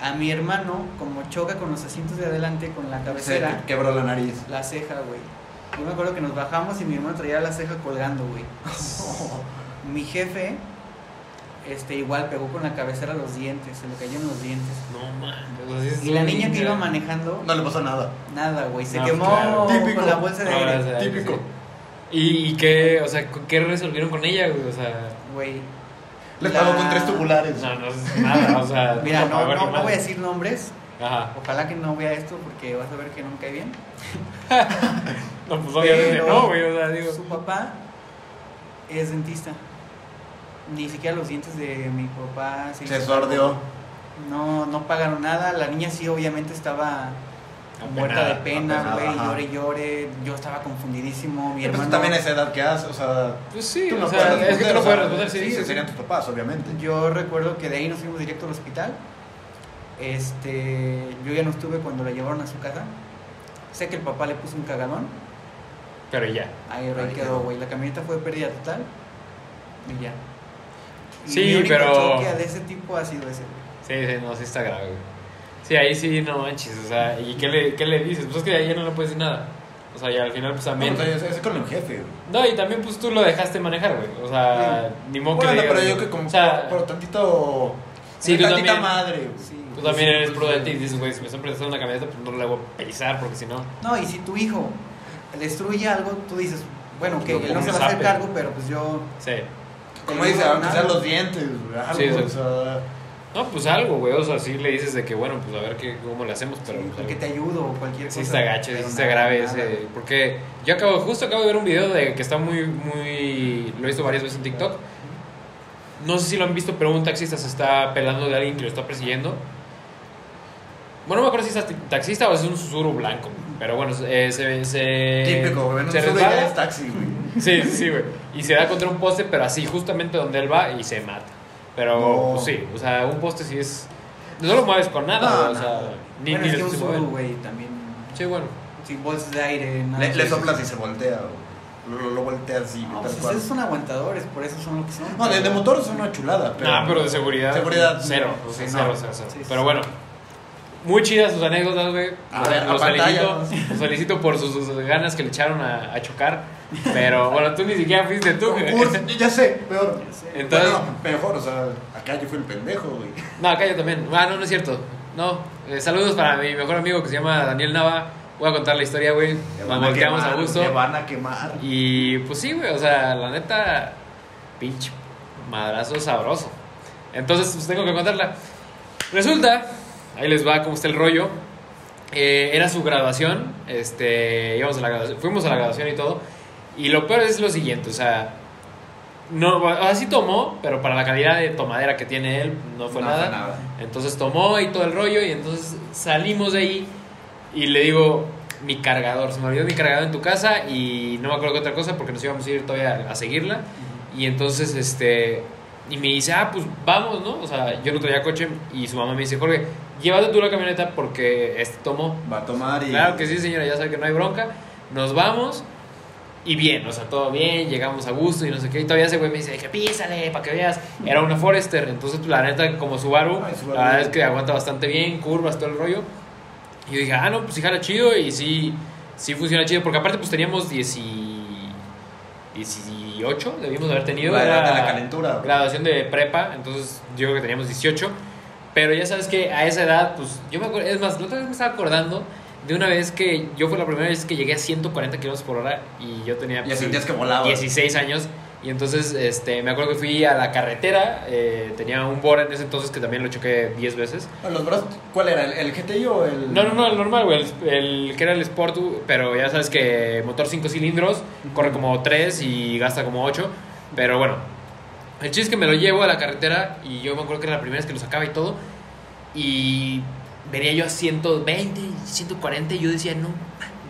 A mi hermano, como choca con los asientos de adelante, con la cabecera. Se quebró la nariz. La ceja, güey. Yo me acuerdo que nos bajamos y mi hermano traía la ceja colgando, güey. mi jefe este, igual pegó con la cabecera los dientes, se le cayeron los dientes. No mames. Y la niña que iba manejando. No le pasó nada. Nada, güey. Se quemó típico, con la bolsa de aire. típico. ¿Y, qué, o sea, qué resolvieron con ella, güey? O sea. Güey. Le pagó con tres tubulares. No, no es nada, o sea. Mira, no, no, no, voy a decir nombres. Ajá. Ojalá que no vea esto porque vas a ver que no me cae bien. no, pues obviamente no, güey. O sea, digo. Su papá es dentista ni siquiera los dientes de mi papá se, sordió. No, no pagaron nada. La niña sí, obviamente estaba muerta de pena, güey, llore, llore. Yo estaba confundidísimo. Mi hermano. también esa edad que has, o sea. Pues sí, o sea, es que tú no puedes responder, sí, sí, serían tus papás, obviamente. Yo recuerdo que de ahí nos fuimos directo al hospital. Este, yo ya no estuve cuando la llevaron a su casa. Sé que el papá le puso un cagadón. Pero ya. Ahí, ahí quedó, güey. La camioneta fue pérdida total. Y ya. Sí, pero. choque de ese tipo ha sido ese. Sí, sí, no, sí está grave, Sí, ahí sí, no manches, o sea, ¿y qué le, qué le dices? Pues es que ahí ya no le puedes decir nada. O sea, y al final, pues también. No, o sea, es con el jefe, güey. No, y también, pues tú lo dejaste manejar, güey. O sea, ni modo bueno, que. Bueno, pero yo que como. O sea, por, tantito. Sí, tú también, madre, güey. Sí, tú también eres prudente y dices, güey, si me están prestando una camioneta, pues no le voy a pisar, porque si no. No, y si tu hijo destruye algo, tú dices, bueno, que él no se va a hacer cargo, pero pues yo. Sí. Como dice, aunque sean los dientes, algo, sí, No, pues algo, güey, o sea, sí le dices de que, bueno, pues a ver qué, cómo le hacemos, pero... Sí, pues, que te ayudo o cualquier cosa. Sí está gacho, sí está grave ese... Porque yo acabo, justo acabo de ver un video de que está muy, muy... Lo he visto varias veces en TikTok. No sé si lo han visto, pero un taxista se está pelando de alguien que lo está persiguiendo. Bueno, no me acuerdo si es taxista o es un susurro blanco, pero bueno, eh, se... se Típico, güey, no se resbala, es taxi, güey Sí, sí, güey. Y se da contra un poste, pero así, justamente donde él va y se mata. Pero, pues, sí, o sea, un poste sí es. No lo mueves con nada, o sea, ni, bueno, ni es que un güey, también. Sí, bueno. Sin bolsas de aire, nada. Le, le soplas y se voltea, Lo, lo volteas así. No, pues esos son aguantadores, por eso son lo que son. No, de, de motor son una chulada. Pero, no, pero de seguridad. Seguridad. Cero. Sí, cero, cero, cero. pero bueno. Muy chidas sus anécdotas, güey. Los, felicito, los felicito por sus, ganas que le echaron a, a, chocar. Pero bueno, tú ni siquiera fuiste tú, güey. Ya sé, peor. Entonces, mejor, o sea, acá yo fui el pendejo, güey. No, acá yo también. Ah, no, no es cierto. No. Eh, saludos para mi mejor amigo que se llama Daniel Nava. Voy a contar la historia, güey. Nos volteamos a gusto. Te van a quemar. Y pues sí, güey, o sea, la neta, pinche madrazo sabroso. Entonces, pues tengo que contarla. Resulta ahí les va cómo está el rollo. Eh, era su graduación, este, íbamos a la graduación, fuimos a la graduación y todo. Y lo peor es lo siguiente, o sea, no, así tomó, pero para la calidad de tomadera que tiene él no fue nada. nada. Entonces tomó y todo el rollo y entonces salimos de ahí y le digo, mi cargador, se me olvidó mi cargador en tu casa y no me acuerdo qué otra cosa porque nos íbamos a ir todavía a seguirla. Y entonces, este, y me dice, ah, pues vamos, ¿no? O sea, yo no traía coche y su mamá me dice, Jorge, llévate tú la camioneta porque este tomó. Va a tomar y... Claro que sí, señora, ya sabe que no hay bronca. Nos vamos y bien, o sea, todo bien, llegamos a gusto y no sé qué. Y todavía ese güey me dice, que písale, para que veas. Era una Forester, entonces la neta, como Subaru, Subaru, la verdad es que aguanta bastante bien, curvas, todo el rollo. Y yo dije, ah, no, pues sí jala chido y sí, sí funciona chido, porque aparte pues teníamos 18, debimos haber tenido. La de la calentura. Graduación de prepa, entonces yo creo que teníamos 18. Pero ya sabes que a esa edad, pues yo me acuerdo, es más, la otra vez me estaba acordando de una vez que yo fue la primera vez que llegué a 140 kilómetros por hora y yo tenía pues, que volaba. 16 años. Y entonces este, me acuerdo que fui a la carretera, eh, tenía un Bora en ese entonces que también lo choqué 10 veces. ¿Los bros? ¿Cuál era? ¿El, GTI o el...? No, no, no, el normal, güey, el, que era el Sport, pero ya sabes que motor 5 cilindros, corre como 3 y gasta como 8, pero bueno, el chiste es que me lo llevo a la carretera y yo me acuerdo que era la primera vez que lo sacaba y todo. Y venía yo a 120, 140 y yo decía, no,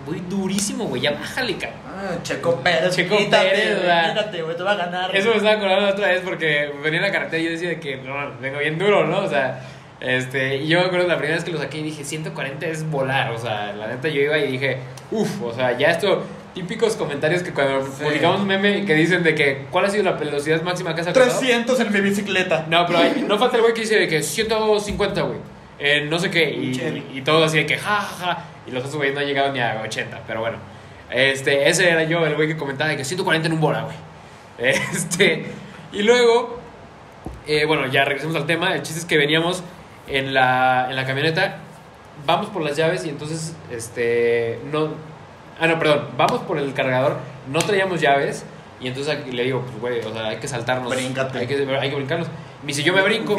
voy durísimo, güey, ya bájale, cabrón. Checo Pérez, Checo Pérez, güey, güey, te va a ganar. Eso me estaba acordando otra vez porque venía en la carretera y yo decía que, no, vengo bien duro, ¿no? O sea, este, y yo me acuerdo la primera vez que lo saqué y dije, 140 es volar, o sea, la neta yo iba y dije, uff, o sea, ya esto típicos comentarios que cuando publicamos un meme que dicen de que ¿cuál ha sido la velocidad máxima que has alcanzado? 300 en mi bicicleta. No, pero no falta el güey que dice de que 150, güey. Eh, no sé qué. Y, y, todo así de que ja, ja, ja. Y los otros güeyes no han llegado ni a 80. Pero bueno. Este, ese era yo, el güey que comentaba de que 140 en un bola, güey. Este, y luego, eh, bueno, ya regresamos al tema. El chiste es que veníamos en la, en la camioneta. Vamos por las llaves y entonces, este, no, Ah, no, perdón. Vamos por el cargador. No traíamos llaves. Y entonces le digo, pues, güey, o sea, hay que saltarnos. Bríncate. Hay que, hay que brincarnos. Me dice, yo me brinco.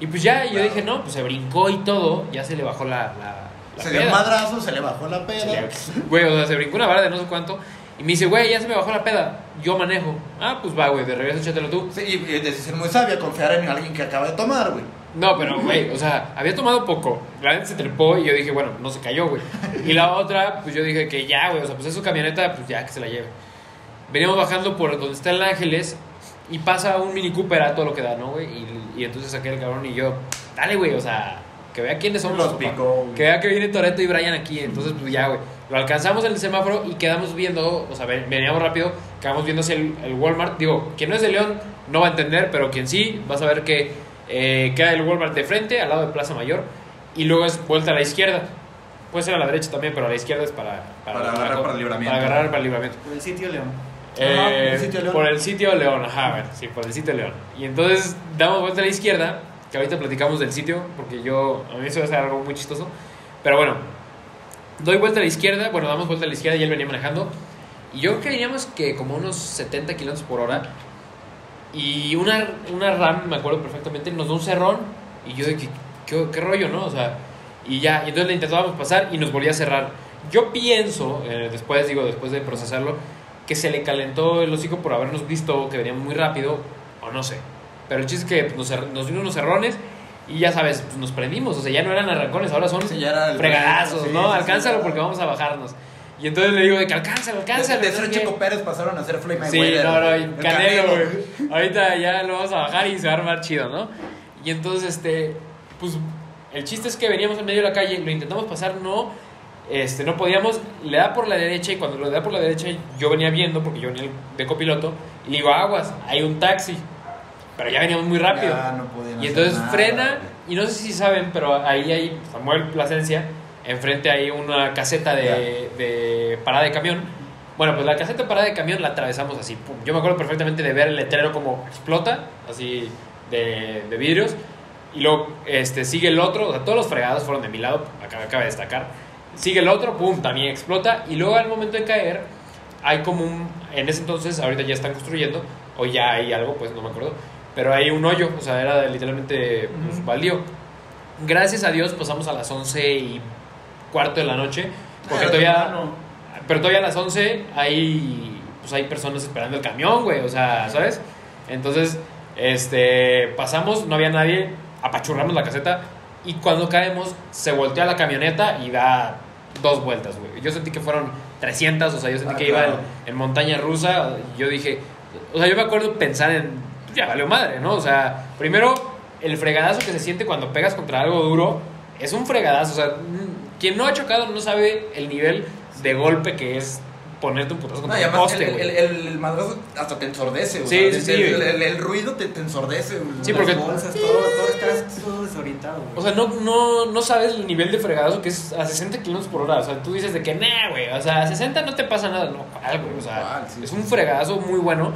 Y pues ya, yo dije, no, pues se brincó y todo. Ya se le bajó la. la, se dio un madrazo, se le bajó la peda. Güey, o sea, se brincó una vara de no sé cuánto. Y me dice, güey, ya se me bajó la peda. Yo manejo. Ah, pues va, güey, de regreso échatelo tú. Sí, y es ser muy sabia confiar en alguien que acaba de tomar, güey. No, pero, güey, o sea, había tomado poco. La gente se trepó y yo dije, bueno, no se cayó, güey. Y la otra, pues yo dije que ya, güey, o sea, pues es su camioneta, pues ya que se la lleve. Veníamos bajando por donde está el Ángeles y pasa un Mini Cooper a todo lo que da, ¿no, güey? Y, y, entonces saqué el cabrón y yo, dale, güey, o sea, que vea quiénes son los picó, Que vea que viene Toreto y Brian aquí. Entonces, pues ya, güey. Lo alcanzamos en el semáforo y quedamos viendo, o sea, veníamos rápido, quedamos viendo hacia el, el Walmart. Digo, quien no es de León no va a entender, pero quien sí, vas a ver que eh, queda el Walmart de frente, al lado de Plaza Mayor, y luego es vuelta a la izquierda. Puede ser a la derecha también, pero a la izquierda es para, para, agarrar para el libramiento. Para agarrar para el libramiento. Por el sitio León. Eh, por, el sitio León. por el sitio León, ajá, a ver, sí, por el sitio León. Y entonces damos vuelta a la izquierda, que ahorita platicamos del sitio, porque yo, a mí eso ser algo muy chistoso. Pero bueno, doy vuelta a la izquierda, bueno, damos vuelta a la izquierda y él venía manejando. Y yo creo que veníamos que como unos 70 kilómetros por hora. Y una, una RAM, me acuerdo perfectamente, nos dio un cerrón. Y yo de que, ¿qué, rollo, no? O sea, y ya, y entonces le intentábamos pasar y nos volvía a cerrar. Yo pienso, eh, después, digo, después de procesarlo, que se le calentó el hocico por habernos visto que veníamos muy rápido, o no sé. Pero el chiste es que nos, nos dio unos cerrones y ya sabes, pues nos prendimos. O sea, ya no eran arrancones, ahora son fregadazos, ¿no? Alcánzalo porque vamos a bajarnos. Y entonces le digo de que alcánzalo, alcánzalo. De, de Checo Pérez pasaron a ser Mayweather. Sí, no, no, Canelo, güey. Ahorita ya lo vamos a bajar y se va a armar chido, ¿no? Y entonces, este, pues, el chiste es que veníamos en medio de la calle, lo intentamos pasar, no, este, no podíamos, le da por la derecha y cuando le da por la derecha yo venía viendo, porque yo venía de copiloto, y le digo, aguas, hay un taxi. Pero ya veníamos muy rápido. y entonces frena, y no sé si saben, pero ahí hay Samuel Plasencia, enfrente hay una caseta de, de, parada de camión. Bueno, pues la caseta de parada de camión la atravesamos así. Yo me acuerdo perfectamente de ver el letrero como explota, así de, de vidrios. Y luego este, sigue el otro, o sea, todos los fregados fueron de mi lado, acaba, acaba de destacar. Sigue el otro, pum, también explota. Y luego al momento de caer, hay como un. En ese entonces, ahorita ya están construyendo, o ya hay algo, pues no me acuerdo. Pero hay un hoyo, o sea, era literalmente pues, baldío. Gracias a Dios pasamos a las 11 y cuarto de la noche, porque todavía. Pero todavía a las 11 hay. Pues hay personas esperando el camión, güey, o sea, ¿sabes? Entonces, este. Pasamos, no había nadie, apachurramos la caseta y cuando caemos se voltea la camioneta y da dos vueltas, güey. Yo sentí que fueron 300, o sea, yo sentí ah, que iba en, montaña rusa. Yo dije, o sea, yo me acuerdo pensar en, ya valió madre, ¿no? O sea, primero, el fregadazo que se siente cuando pegas contra algo duro es un fregadazo. O sea, quien no ha chocado no sabe el nivel de golpe que es ponerte un putazo contra no, poste, el, el, el, madrazo hasta te ensordece, Sí, sí, sí. El, ruido te, te ensordece, Sí, porque... Bolsas, todo, todo estás todo desorientado, O sea, no, no, no sabes el nivel de fregadazo que es a 60 kilómetros por hora. O sea, tú dices de que, nah, güey, o sea, a 60 no te pasa nada. No, algo, o sea, es un fregadazo muy bueno.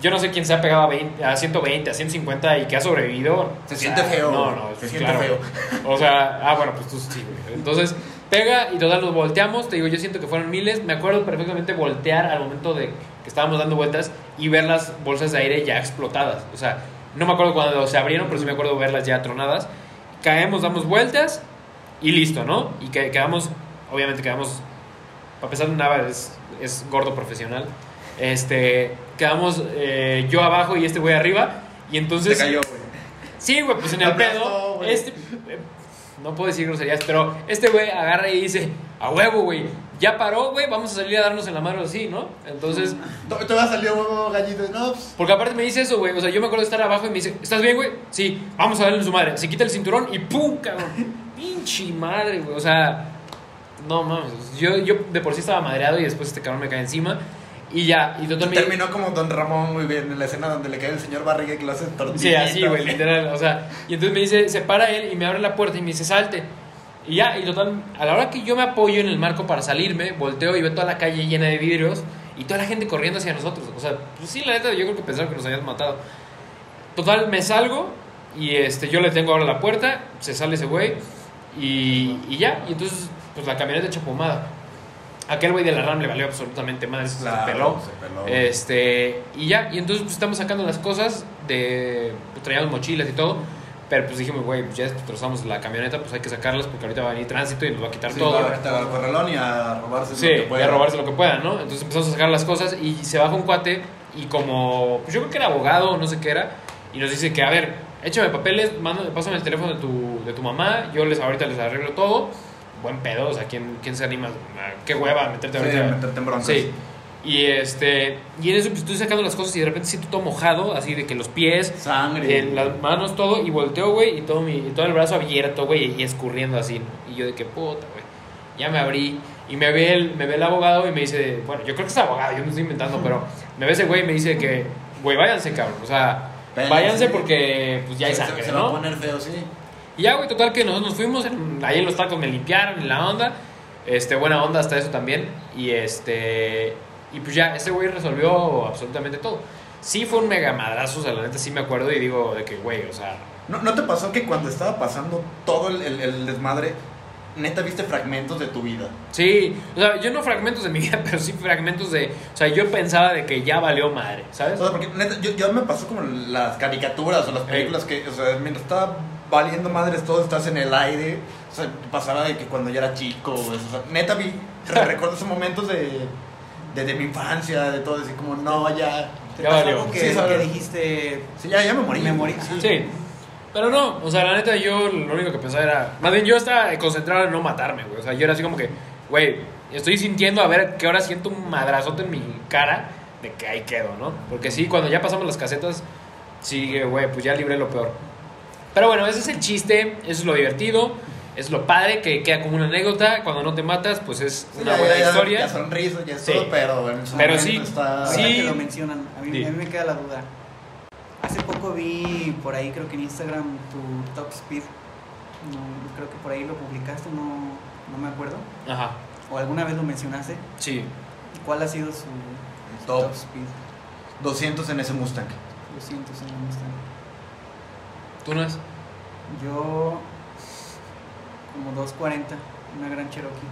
Yo no sé quién se ha pegado a, 20, a 120, a 150 y que ha sobrevivido. Se siente feo. No, no, se siente feo. O sea, ah, bueno, pues tú sí, güey. Entonces, Pega y total nos volteamos, te digo, yo siento que fueron miles. Me acuerdo perfectamente voltear al momento de que estábamos dando vueltas y ver las bolsas de aire ya explotadas. O sea, no me acuerdo cuando se abrieron, pero sí me acuerdo verlas ya tronadas. Caemos, damos vueltas y listo, ¿no? Y que, quedamos, obviamente quedamos, para pesar de Nava es, es gordo profesional. Este, quedamos eh, yo abajo y este güey arriba. Y entonces. Se cayó, güey. Sí, güey, pues en el pedo. Este, no puedo decir groserías, pero este güey agarra y dice, a huevo, güey, ya paró, güey, vamos a salir a darnos en la mano así, ¿no? Entonces... Te va a salir huevo gallito, ¿no? Pues. Porque aparte me dice eso, güey, o sea, yo me acuerdo de estar abajo y me dice, ¿estás bien, güey? Sí, vamos a darle en su madre. Se quita el cinturón y ¡pum, cabrón! Pinche madre, güey, o sea... No mames, yo, yo de por sí estaba madreado y después este cabrón me cae encima. Y ya, y totalmente. Terminó como Don Ramón muy bien en la escena donde le cae el señor Barriga y que lo hace tortilla. Sí, así, güey, literal. O sea, y entonces me dice, se para él y me abre la puerta y me dice, salte. Y ya, y total, a la hora que yo me apoyo en el marco para salirme, volteo y veo toda la calle llena de vidrios y toda la gente corriendo hacia nosotros. O sea, pues sí, la neta, yo creo que pensaron que nos habían matado. Total, me salgo y este, yo le tengo ahora la puerta, se sale ese güey y, y ya, y entonces, pues la camioneta hecha pomada. Aquel güey de la RAM le valió absolutamente madre, se, peló. Este, y ya, y entonces pues estamos sacando las cosas de. Pues, traíamos mochilas y todo. Pero pues dijimos, güey, pues ya destrozamos la camioneta, pues hay que sacarlas porque ahorita va a venir tránsito y nos va a quitar todo. Va a al corralón y a robarse lo que pueda. y a robarse lo que pueda, ¿no? Entonces empezamos a sacar las cosas y se baja un cuate y como, pues yo creo que era abogado o no sé qué era, y nos dice que, a ver, échame papeles, mándame, pásame el teléfono de tu, de tu mamá, yo les ahorita les arreglo todo buen pedo, o sea, ¿quién, quién se anima? ¿Qué hueva meterte ahorita? Meterte en broncas. Sí. Y este, y en eso pues estoy sacando las cosas y de repente siento todo mojado, así de que los pies, sangre, las manos, todo, y volteo, güey, y todo mi, todo el brazo abierto, güey, y escurriendo así. Y yo de que puta, güey. Ya me abrí y me ve el, me ve el abogado y me dice, bueno, yo creo que es abogado, yo no estoy inventando, pero me ve ese güey y me dice que, güey, váyanse, cabrón. O sea, váyanse porque pues ya hay sangre, se, ¿no? va a poner feo, sí. Y ya, güey, total que nosotros nos fuimos, ahí en los tacos me limpiaron en la onda, este, buena onda hasta eso también, y este, y pues ya, ese güey resolvió absolutamente todo. Sí fue un mega madrazo, o sea, la neta sí me acuerdo y digo de que, güey, o sea... ¿No, ¿No te pasó que cuando estaba pasando todo el, el, desmadre, neta viste fragmentos de tu vida. Sí, o sea, yo no fragmentos de mi vida, pero sí fragmentos de. O sea, yo pensaba de que ya valió madre, ¿sabes? O sea, porque neta, yo, yo me pasó como las caricaturas o las películas que, o sea, mientras estaba valiendo madres todo, estás en el aire. O sea, pasaba de que cuando yo era chico, o sea, neta vi, recuerdo esos momentos de, de, mi infancia, de todo, así como, no, ya. Ya valió. Que, sí, que dijiste. Sí, ya, ya me morí. Me morí. Sí. Pero no, o sea, la neta, yo lo único que pensaba era. Más bien, yo estaba concentrado en no matarme, güey. O sea, yo era así como que. güey, estoy sintiendo a ver que ahora siento un madrazote en mi cara de que ahí quedo, ¿no? Porque sí, cuando ya pasamos las casetas, sí, güey, pues ya libré lo peor. Pero bueno, ese es el chiste, eso es lo divertido, es lo padre, que queda como una anécdota. Cuando no te matas, pues es una buena historia. Ya ya es todo, pero en pero sí, está... sí. Que lo mencionan, a mí, a mí me queda la duda. Hace poco vi por ahí, creo que en Instagram, tu top speed. No, creo que por ahí lo publicaste, no, no me acuerdo. Ajá. ¿O alguna vez lo mencionaste? Sí. ¿Cuál ha sido su top, speed? 200 en ese Mustang. 200 en el Mustang. ¿Tú no es? Yo como 240, una gran Cherokee.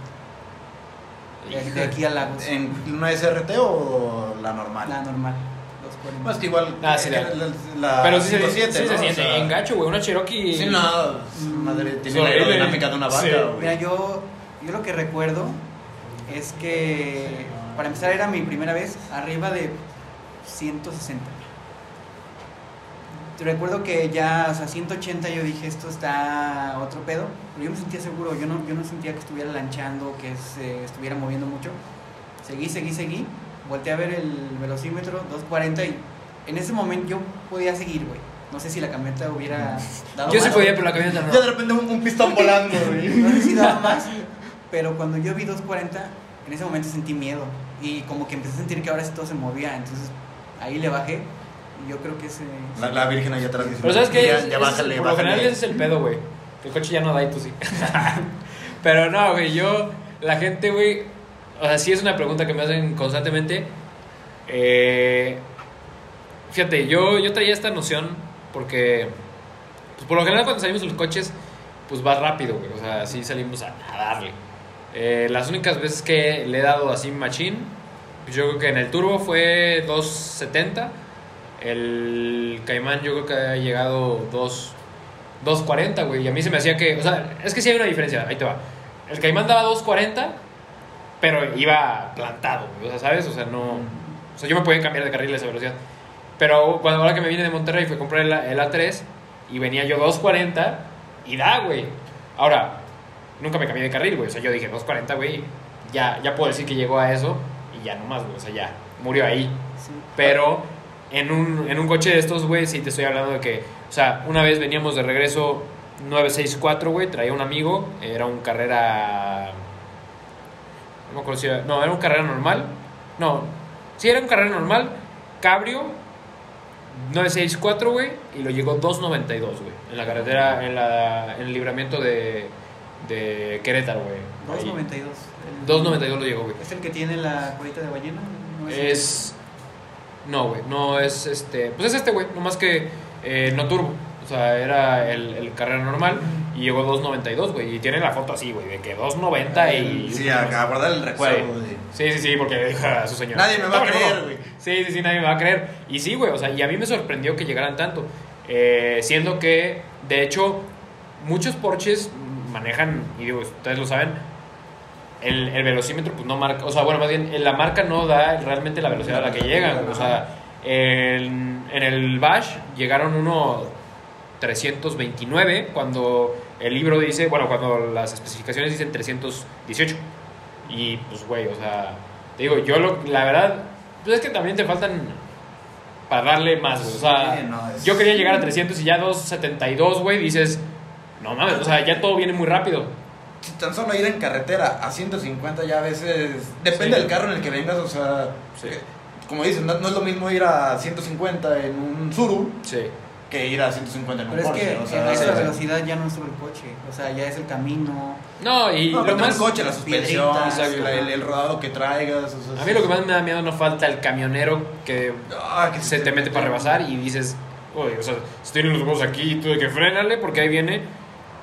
De, aquí a Lagos. ¿En una SRT o la normal? La normal. Más que igual. Ah, sí, la, Pero sí, se, siente, sí se siente. en gacho, güey. Una Cherokee. Sí, no. Madre, tiene la aerodinámica de una vaca, Mira, yo, yo lo que recuerdo es que. Para empezar, era mi primera vez arriba de 160. Recuerdo que ya, o sea, 180 yo dije, esto está otro pedo, pero yo me sentía seguro, yo no, yo no sentía que estuviera lanchando, que se estuviera moviendo mucho. Seguí, seguí, seguí, volteé a ver el velocímetro, 240 y en ese momento yo podía seguir, güey. No sé si la camioneta hubiera dado Yo sí podía, pero la camioneta no. Yo de repente un, pistón volando, güey. no sé si daba más, pero cuando yo vi 240, en ese momento sentí miedo y como que empecé a sentir que ahora sí todo se movía, entonces ahí le bajé yo creo que ese. La, la Virgen allá atrás Pero sabes que. Ya, ya bájale, por lo general ese es el pedo, güey. El coche ya no da y tú sí. Pero no, güey, yo. La gente, güey. O sea, sí es una pregunta que me hacen constantemente. Eh, fíjate, yo, yo traía esta noción porque. Pues por lo general cuando salimos en los coches, pues va rápido, güey. O sea, sí salimos a, darle. Eh, las únicas veces que le he dado así machine, pues yo creo que en el turbo fue 270 el Caimán yo creo que ha llegado 2.40, güey. Y a mí se me hacía que, o sea, es que sí hay una diferencia, ahí te va. El Caimán daba 2.40, pero iba plantado, o sea, ¿sabes? O sea, no... O sea, yo me podía cambiar de carril a esa velocidad. Pero cuando ahora que me vine de Monterrey fui a comprar el, el A3 y venía yo 2.40 y da, güey. Ahora, nunca me cambié de carril, güey. O sea, yo dije 2.40, güey, ya, ya puedo decir que llegó a eso y ya nomás, güey. O sea, ya murió ahí. Pero en un, en un coche de estos, güey, sí te estoy hablando de que, o sea, una vez veníamos de regreso 964, güey, traía un amigo, era un carrera... No me acuerdo no, era un carrera normal. No, sí, era un carrera normal, cabrio, 964, güey, y lo llegó 292, güey, en la carretera, en, la, en el libramiento de, de Querétaro, güey. 292. 292 lo llegó, güey. ¿Es el que tiene la colita de ballena? es no, güey, no es este. Pues es este, güey, nomás que eh, no turbo. O sea, era el, el carrera normal y llegó 2.92, güey. Y tiene la foto así, güey, de que 2.90 y. Sí, a, guardar el recuerdo, Sí, sí, sí, porque dijo a su señor. Nadie me va a creer, güey. Sí, sí, sí, nadie me va a creer. Y sí, güey, o sea, y a mí me sorprendió que llegaran tanto. Eh, siendo que, de hecho, muchos Porsches manejan, y digo, ustedes lo saben, el, el, velocímetro pues no marca, o sea, bueno, más bien la marca no da realmente la velocidad a la que llegan, o sea, en, en el Bash llegaron uno 329 cuando el libro dice, bueno, cuando las especificaciones dicen 318. Y pues, güey, o sea, te digo, yo lo, la verdad, pues es que también te faltan para darle más. O sea, yo quería llegar a 300 y ya 272, güey, dices, no mames, o sea, ya todo viene muy rápido tan solo ir en carretera a 150 ya a veces, depende del carro en el que vengas, o sea, como dicen, no, es lo mismo ir a 150 en un Zuru que ir a 150 en un Pero Porsche. Es que o sea, esa velocidad ya no es sobre el coche, o sea, ya es el camino. No, y lo más coche, la suspensión, el, rodado que traigas. a mí lo que más me da miedo no falta el camionero que, ah, que se te mete para rebasar y dices, oye, o sea, si tienen los huevos aquí, tú de que frénale porque ahí viene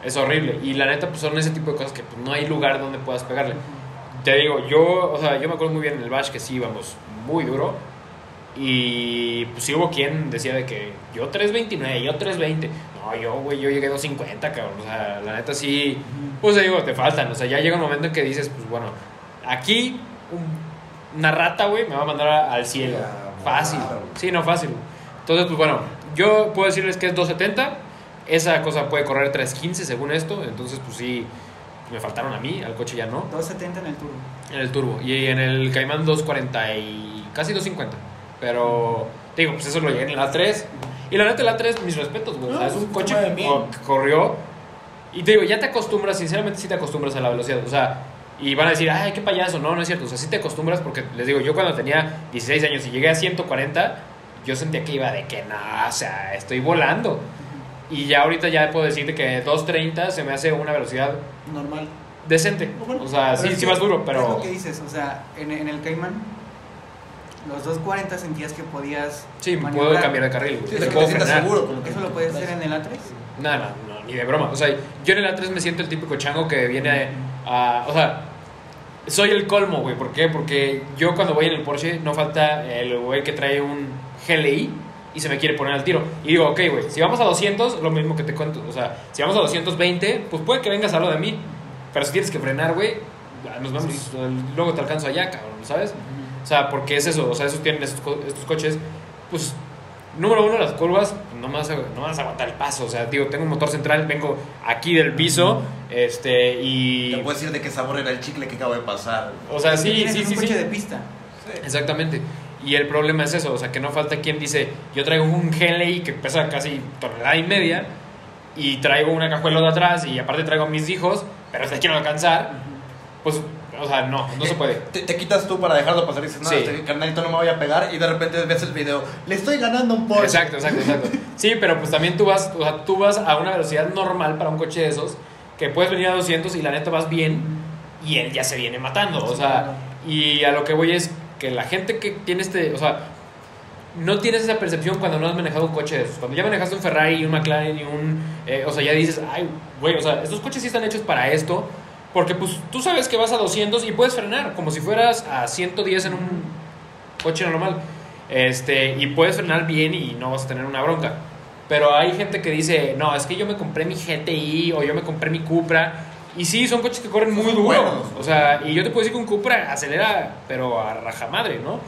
es horrible. Y la neta, pues son ese tipo de cosas que pues, no hay lugar donde puedas pegarle. Te digo, yo, o sea, yo me acuerdo muy bien en el Bash que sí íbamos muy duro. Y pues sí hubo quien decía de que yo 3.29, yo 3.20. No, yo, güey, yo llegué a 2.50, cabrón. O sea, la neta sí, pues digo, te faltan. O sea, ya llega un momento en que dices, pues bueno, aquí una rata, güey, me va a mandar al cielo. Fácil. Sí, no, fácil. Entonces, pues bueno, yo puedo decirles que es 270 esa cosa puede correr 3.15 según esto, entonces pues sí, me faltaron a mí, al coche ya no. 270 en el turbo. En el turbo. Y en el Caimán 240 y casi 250. Pero, digo, pues eso lo llegué en el A3. Y la neta, el A3, mis respetos, güey. o sea, es un coche que corrió. Y te digo, ya te acostumbras, sinceramente sí te acostumbras a la velocidad. O sea, y van a decir, ay, qué payaso. No, no es cierto. O sea, sí te acostumbras porque, les digo, yo cuando tenía 16 años y llegué a 140, yo sentía que iba de que no, o sea, estoy volando. Y ya ahorita ya puedo decirte que 230 se me hace una velocidad normal. Decente. o sea, sí, sí vas duro, pero... Es lo que dices, o sea, en, en el Cayman, los 240 sentías que podías... Sí, puedo cambiar de carril. Sí, te puedo frenar. Seguro, ¿Eso lo puedes hacer en el A3? No, no, no, ni de broma. O sea, yo en el A3 me siento el típico chango que viene a... O sea, soy el colmo, güey. ¿Por qué? Porque yo cuando voy en el Porsche no falta el güey que trae un GLI y se me quiere poner al tiro. Y digo, ok, güey, si vamos a 200, lo mismo que te cuento. O sea, si vamos a 220, pues puede que vengas a lo de mí. Pero si tienes que frenar, güey, nos vamos, luego te alcanzo allá, cabrón, ¿sabes? O sea, porque es eso, o sea, esos tienen estos, estos coches, pues, número uno, las curvas, no me, vas a, no vas a aguantar el paso. O sea, digo, tengo un motor central, vengo aquí del piso, este, y... Te puedo decir de qué sabor era el chicle que acabo de pasar. O sea, sí, sí, sí. Un coche de pista. Exactamente. Y el problema es eso, o sea, que no falta quien dice, yo traigo un GLI que pesa casi tonelada y media y traigo una cajuela de atrás y aparte traigo a mis hijos, pero se quiero alcanzar, pues, o sea, no, no se puede. Te, quitas tú para dejarlo pasar y dices, no, este carnalito no me voy a pegar y de repente ves el video, le estoy ganando un Porsche. Exacto, exacto, exacto. Sí, pero pues también tú vas, o sea, tú vas a una velocidad normal para un coche de esos, que puedes venir a 200 y la neta vas bien y él ya se viene matando, o sea, y a lo que voy es que la gente que tiene este, o sea, no tienes esa percepción cuando no has manejado un coche de esos. Cuando ya manejaste un Ferrari y un McLaren y un, eh, o sea, ya dices, ay, güey, o sea, estos coches sí están hechos para esto, porque pues tú sabes que vas a 200 y puedes frenar, como si fueras a 110 en un coche normal, este, y puedes frenar bien y no vas a tener una bronca. Pero hay gente que dice, no, es que yo me compré mi GTI o yo me compré mi Cupra y sí, son coches que corren muy duro. O sea, y yo te puedo decir que un Cupra acelera, pero a rajamadre, ¿no?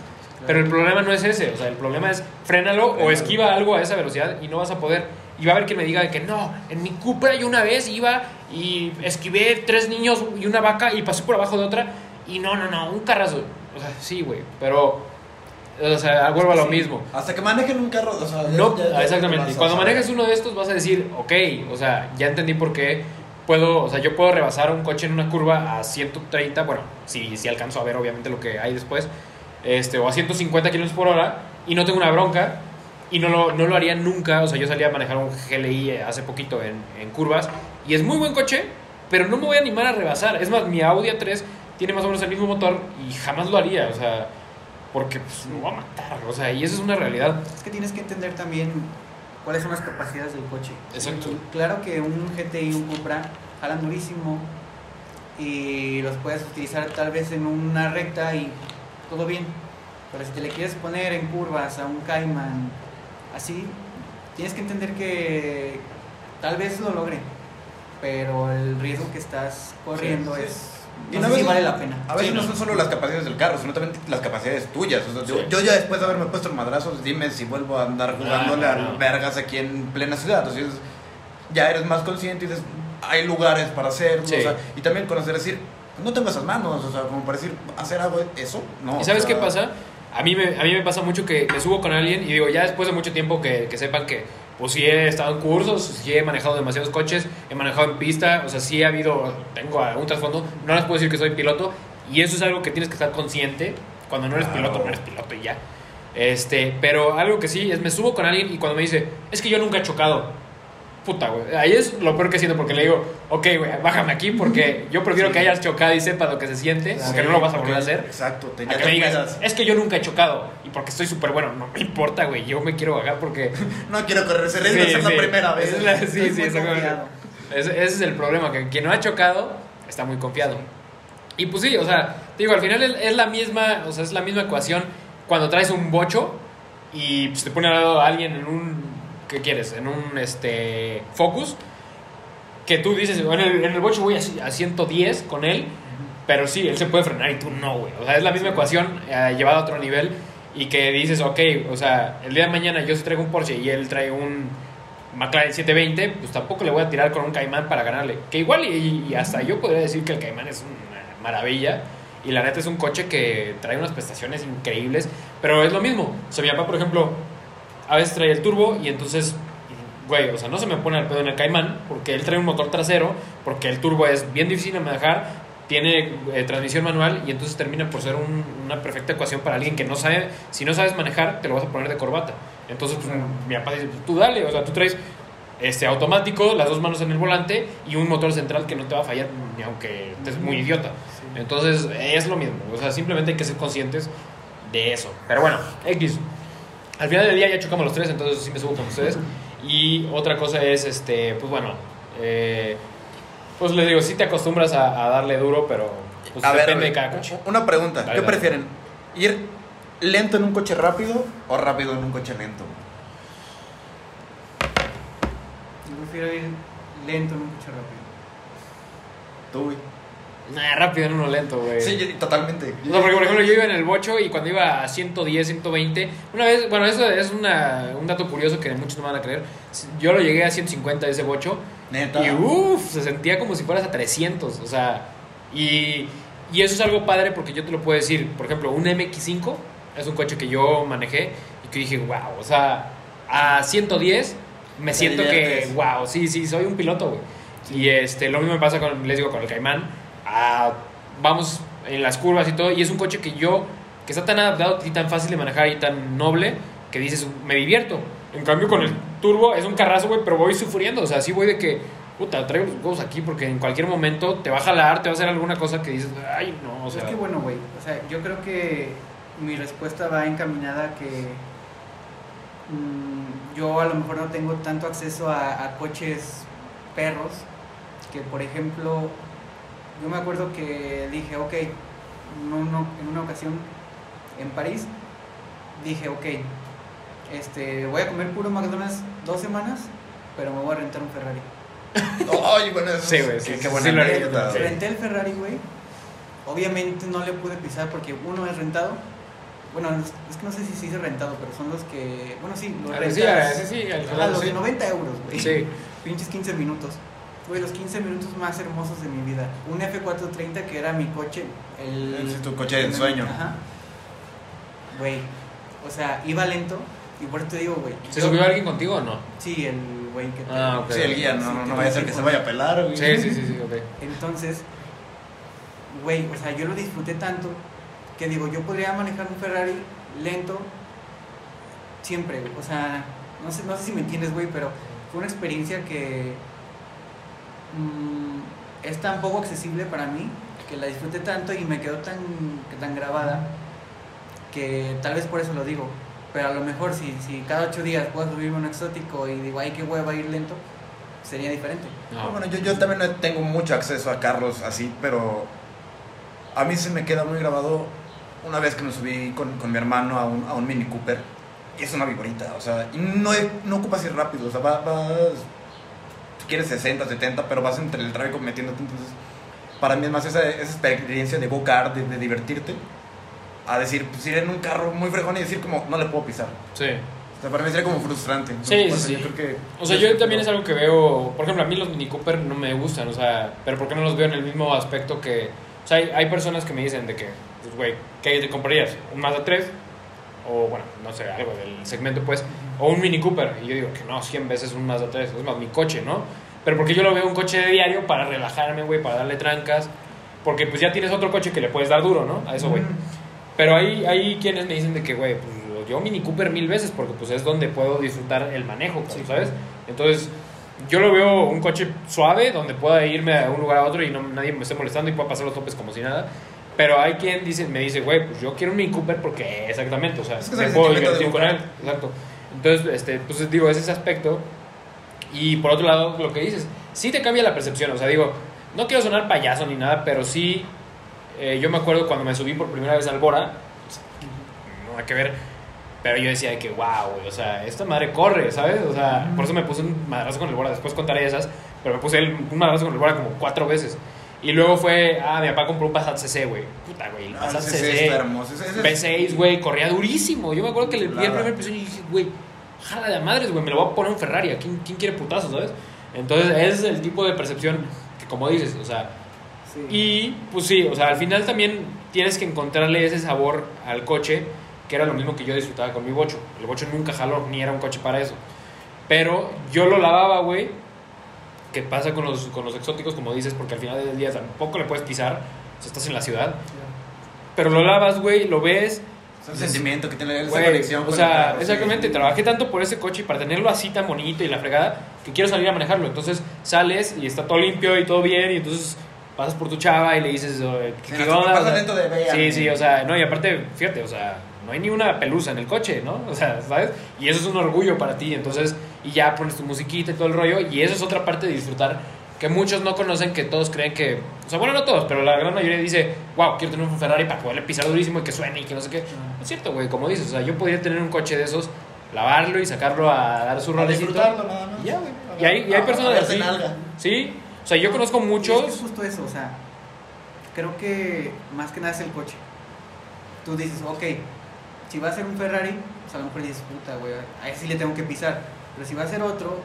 Pero el problema no es ese. O sea, el problema es frénalo o esquiva algo a esa velocidad y no vas a poder. Y va a haber quien me diga de que no, en mi Cupra yo una vez iba y esquivé tres niños y una vaca y pasé por abajo de otra. Y no, no, no, un carrazo. O sea, sí, güey. Pero o sea, vuelvo a lo mismo. Hasta que manejen un carro, o sea, no, exactamente. Cuando manejes uno de estos vas a decir, ok, o sea, ya entendí por qué puedo, o sea, yo puedo rebasar un coche en una curva a 130, bueno, si, si alcanzo a ver obviamente lo que hay después, este, o a 150 kilómetros por hora y no tengo una bronca y no lo, no lo haría nunca, o sea, yo salí a manejar un GLI hace poquito en, en curvas y es muy buen coche, pero no me voy a animar a rebasar, es más, mi Audi A3 tiene más o menos el mismo motor y jamás lo haría, o sea, porque pues, me va a matar, o sea, y eso es una realidad. Es que tienes que entender también cuáles son las capacidades del coche. Exacto. claro que un GTI, un Cupra, jalan durísimo y los puedes utilizar tal vez en una recta y todo bien. Pero si te le quieres poner en curvas a un Cayman, así, tienes que entender que tal vez lo logre, pero el riesgo que estás corriendo es y no, vale la pena. A veces no, son solo las capacidades del carro, sino también las capacidades tuyas. yo, ya después de haberme puesto madrazos, dime si vuelvo a andar jugándole a vergas aquí en plena ciudad. Entonces, ya eres más consciente y dices, hay lugares para hacerlo. y también conocer, decir, no tengo esas manos, o sea, como para decir, hacer algo, eso, no. ¿Y sabes qué pasa? A mí, me, a mí me pasa mucho que me subo con alguien y digo, ya después de mucho tiempo que, que sepan que pues sí he estado en cursos, sí he manejado demasiados coches, he manejado en pista, o sea, sí ha habido, tengo un trasfondo, no les puedo decir que soy piloto, y eso es algo que tienes que estar consciente, cuando no eres piloto, no eres piloto y ya. Este, pero algo que sí es, me subo con alguien y cuando me dice, es que yo nunca he chocado, puta, güey. Ahí es lo peor que siento porque le digo, ok, güey, bájame aquí porque yo prefiero que hayas chocado y sepa lo que se siente, porque no lo vas a volver a hacer. Exacto, te que me digas, es que yo nunca he chocado y porque estoy súper bueno, no me importa, güey, yo me quiero bajar porque. no quiero correr ese riesgo, es la primera vez. sí, sí, ese, ese es el problema, que quien no ha chocado está muy confiado. Y pues sí, o sea, digo, al final es la misma, o sea, es la misma ecuación cuando traes un bocho y pues, te pone al lado a alguien en un ¿qué quieres? En un este, Focus, que tú dices, en el, en el bocho voy a, 110 con él, pero sí, él se puede frenar y tú no, güey. O sea, es la misma ecuación eh, llevada a otro nivel y que dices, ok, o sea, el día de mañana yo se traigo un Porsche y él trae un McLaren 720, pues tampoco le voy a tirar con un Caimán para ganarle. Que igual y, hasta yo podría decir que el Caimán es una maravilla. Y la neta es un coche que trae unas prestaciones increíbles. Pero es lo mismo. O sea, mi papá, por ejemplo, a veces trae el turbo y entonces, güey, o sea, no se me pone el pedo en el Caimán porque él trae un motor trasero, porque el turbo es bien difícil de manejar, tiene eh, transmisión manual y entonces termina por ser una perfecta ecuación para alguien que no sabe, si no sabes manejar, te lo vas a poner de corbata. Entonces, pues, mi papá dice, pues, tú dale, o sea, tú traes este automático, las dos manos en el volante y un motor central que no te va a fallar ni aunque estés muy idiota. Entonces, es lo mismo, o sea, simplemente hay que ser conscientes de eso. Pero bueno, X. Al final del día ya chocamos los tres, entonces sí me subo con ustedes. Y otra cosa es, este, pues bueno, eh, pues les digo, sí te acostumbras a, darle duro, pero pues, depende de cada coche. Una pregunta, ¿qué prefieren? ¿Ir lento en un coche rápido o rápido en un coche lento? Yo prefiero ir lento en un coche rápido. ¿Tú, güey? Nah, rápido en uno lento, güey. Sí, totalmente. No, porque por ejemplo yo iba en el bocho y cuando iba a 110, 120, una vez, bueno, eso es una, un dato curioso que muchos no van a creer. Yo lo llegué a 150 de ese bocho. Neta. Y uff, se sentía como si fueras a 300, o sea, y, y eso es algo padre porque yo te lo puedo decir. Por ejemplo, un MX5 es un coche que yo manejé y que dije, wow, o sea, a 110 me siento que, wow, sí, sí, soy un piloto, güey. Y este, lo mismo me pasa con, les digo, con el Caimán vamos en las curvas y todo, y es un coche que yo, que está tan adaptado y tan fácil de manejar y tan noble, que dices, me divierto. En cambio, con el turbo es un carrazo, güey, pero voy sufriendo, o sea, sí voy de que, puta, traigo los huevos aquí porque en cualquier momento te va a jalar, te va a hacer alguna cosa que dices, ay, no, o sea. Es que bueno, güey, o sea, yo creo que mi respuesta va encaminada que mm, yo a lo mejor no tengo tanto acceso a, a coches perros que, por ejemplo, yo me acuerdo que dije, ok, en una ocasión en París, dije, ok, este, voy a comer puro McDonald's dos semanas, pero me voy a rentar un Ferrari. Ay, bueno, sí, güey, sí, qué buena Renté el Ferrari, güey. Obviamente no le pude pisar porque uno es rentado. Bueno, es que no sé si se dice rentado, pero son los que. Bueno, sí, los, sí, sí, sí, los de 90 euros, güey. Sí. Pinches 15 minutos. Fue los 15 minutos más hermosos de mi vida. Un F430 que era mi coche. El, es tu coche de ensueño. Ajá. Güey. O sea, iba lento. Y por eso te digo, güey. ¿Se subió alguien contigo o no? Sí, el güey que. Ah, ok. Sí, el guía, no, no, vaya a ser que se vaya a pelar, güey. Sí, sí, sí, sí, ok. Entonces, güey, o sea, yo lo disfruté tanto que digo, yo podría manejar un Ferrari lento siempre, güey. O sea, no sé, no sé si me entiendes, güey, pero fue una experiencia que Mm, es tan poco accesible para mí que la disfruté tanto y me quedó tan, tan grabada que tal vez por eso lo digo. Pero a lo mejor si, si cada ocho días puedo subirme un exótico y digo, ay, qué hueva ir lento, sería diferente. Bueno, yo, yo también no tengo mucho acceso a carros así, pero a mí se me queda muy grabado una vez que me subí con, con mi hermano a un, a un Mini Cooper. Y es una viborita, o sea, y no, no ocupas ir rápido, o sea, vas quieres 60, 70, pero vas entre el tráfico metiéndote. Entonces, para mí es más esa, esa experiencia de go-kart, de, divertirte, a decir, pues ir en un carro muy fregón y decir, como, no le puedo pisar. Sí. O sea, para mí sería como frustrante. Sí, sí, sí. Yo creo que o sea, yo también es algo que veo. Por ejemplo, a mí los Mini Cooper no me gustan, o sea, pero ¿por qué no los veo en el mismo aspecto que. O sea, hay, hay personas que me dicen de que, pues, güey, ¿qué te comprarías? ¿Un Mazda 3? O, bueno, no sé, algo del segmento, pues o un Mini Cooper. Y yo digo que no, 100 veces un Mazda 3, es más mi coche, ¿no? Pero porque yo lo veo un coche de diario para relajarme, güey, para darle trancas. Porque pues ya tienes otro coche que le puedes dar duro, ¿no? A eso, güey. Pero hay, hay quienes me dicen de que, güey, pues yo Mini Cooper mil veces porque pues es donde puedo disfrutar el manejo, ¿sabes? Entonces, yo lo veo un coche suave donde pueda irme a un lugar a otro y no, nadie me esté molestando y pueda pasar los topes como si nada. Pero hay quien dice, me dice, güey, pues yo quiero un Mini Cooper porque exactamente, o sea, me puedo divertir con él. Exacto. Entonces, este, pues digo, es ese aspecto. Y por otro lado, lo que dices, sí te cambia la percepción. O sea, digo, no quiero sonar payaso ni nada, pero sí, eh, yo me acuerdo cuando me subí por primera vez al Bora, no hay que ver, pero yo decía que, wow, o sea, esta madre corre, ¿sabes? O sea, por eso me puse un madrazo con el Bora, después contaré esas, pero me puse un madrazo con el Bora como cuatro veces. Y luego fue, ah, mi papá compró un Passat CC, güey. Puta, güey, el ah, Passat CC. Está hermoso. P6, güey, corría durísimo. Yo me acuerdo que le vi el primer episodio y dije, güey, jala de madres, güey, me lo voy a poner un Ferrari, quién, quién quiere putazo, sabes? Entonces, ese es el tipo de percepción que, como dices, o sea, y pues sí, o sea, al final también tienes que encontrarle ese sabor al coche, que era lo mismo que yo disfrutaba con mi bocho. El bocho nunca jaló, ni era un coche para eso. Pero yo lo lavaba, güey. ¿Qué pasa con los, con los exóticos, como dices? Porque al final del día tampoco le puedes pisar, si estás en la ciudad. Pero lo lavas, güey, lo ves. Es un sentimiento que tiene esa conexión. O sea, exactamente, trabajé tanto por ese coche y para tenerlo así tan bonito y la fregada, que quiero salir a manejarlo. Entonces sales y está todo limpio y todo bien, y entonces pasas por tu chava y le dices, ¿qué, de Sí, sí, o sea, no, y aparte, fíjate, o sea, no hay ni una pelusa en el coche, ¿no? O sea, ¿sabes? Y eso es un orgullo para ti, entonces, y ya pones tu musiquita y todo el rollo, y eso es otra parte de disfrutar que muchos no conocen, que todos creen que, o sea, bueno, no todos, pero la gran mayoría dice, wow, quiero tener un Ferrari para poderle pisar durísimo y que suene y que no sé qué. No es cierto, güey, como dices, o sea, yo podría tener un coche de esos, lavarlo y sacarlo a dar su rolecito. disfrutarlo nada más. Ya, güey. Y hay, y hay personas así. Sí, o sea, yo conozco muchos. es, justo eso, o sea, creo que más que nada es el coche. Tú dices, ok, si va a ser un Ferrari, pues a lo mejor dices, puta, güey, ahí sí le tengo que pisar. Pero si va a ser otro,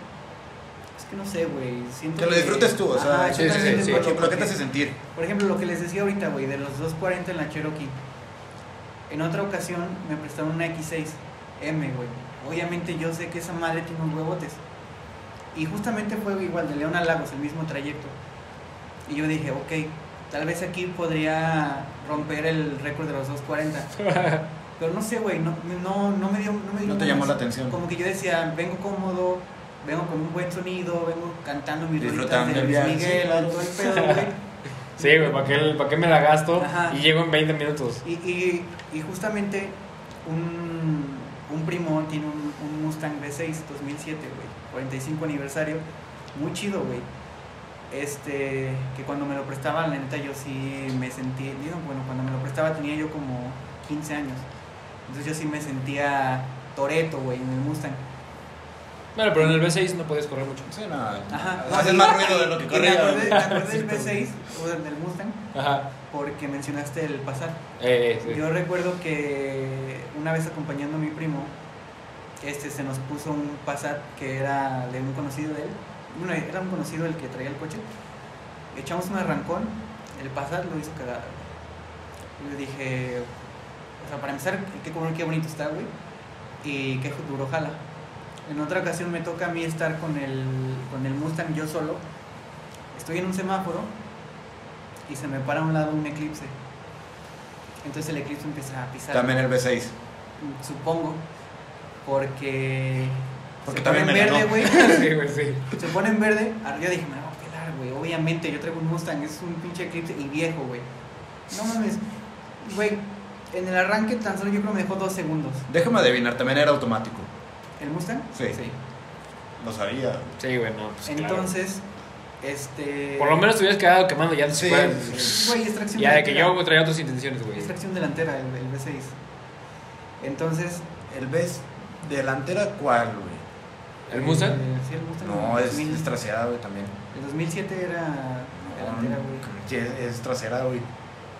que no sé, güey. Que lo disfrutes tú, o sea, sí, sí, sí, lo que te hace sentir. Por ejemplo, lo que les decía ahorita, güey, de los 240 en la Cherokee. En otra ocasión me prestaron una X6M, güey. Obviamente yo sé que esa madre tiene unos huevotes. Y justamente fue igual de León a Lagos, el mismo trayecto. Y yo dije, ok, tal vez aquí podría romper el récord de los 240. Pero no sé, güey, no, no, no, me dio... No, me dio no te llamó la atención. Como que yo decía, vengo cómodo, vengo con un buen sonido, vengo cantando mi Disfrutando de Luis Miguel, todo el pedo, güey. Sí, güey, ¿para qué, ¿para qué me la gasto? Y llego en 20 minutos. Y, y, y justamente un, un primo tiene un, un Mustang V6 2007, güey 45 aniversario, muy chido, güey. Este, que cuando me lo prestaba, la neta, yo sí me sentí, digo, bueno, cuando me lo prestaba tenía yo como 15 años. Entonces yo sí me sentía Toreto, güey, en el Mustang. Bueno, pero en el V6 no puedes correr mucho. Sí, no. Ajá. Haces más ruido de lo que corría. Me acordé, me acordé del V6 o del Mustang. Ajá. Porque mencionaste el pasar. Eh, sí. Yo recuerdo que una vez acompañando a mi primo, este se nos puso un Passat que era de un conocido de él. Bueno, era un conocido el que traía el coche. Echamos un arrancón, el Passat lo hizo cagada. Y le dije, o sea, para empezar, qué, qué bonito está, güey. Y qué futuro jala. En otra ocasión me toca a mí estar con el, con el Mustang yo solo. Estoy en un semáforo y se me para a un lado un eclipse. Entonces el eclipse empieza a pisar. También el V6. Supongo. Porque. Porque se también pone en verde, güey. sí, güey, sí. Se pone en verde. Yo dije, me va a pelar, güey. Obviamente, yo traigo un Mustang, es un pinche Eclipse y viejo, güey. No mames. Güey, en el arranque tan solo yo creo me dejó dos segundos. Déjame adivinar, también era automático. ¿El Mustang? Sí. Sí. Lo sabía. Sí, güey, no. Pues Entonces. Este... Por lo menos te hubieras quedado quemando ya sí. Güey, extracción Ya de que yo traía otras intenciones, güey. Extracción delantera, el, el V6. Entonces. El V6 ¿Delantera cuál, güey? ¿El Mustang? Eh, sí, el Mustang. No, es, es, trasera, güey, también. El 2007 era delantera, güey. Es, es, trasera, güey.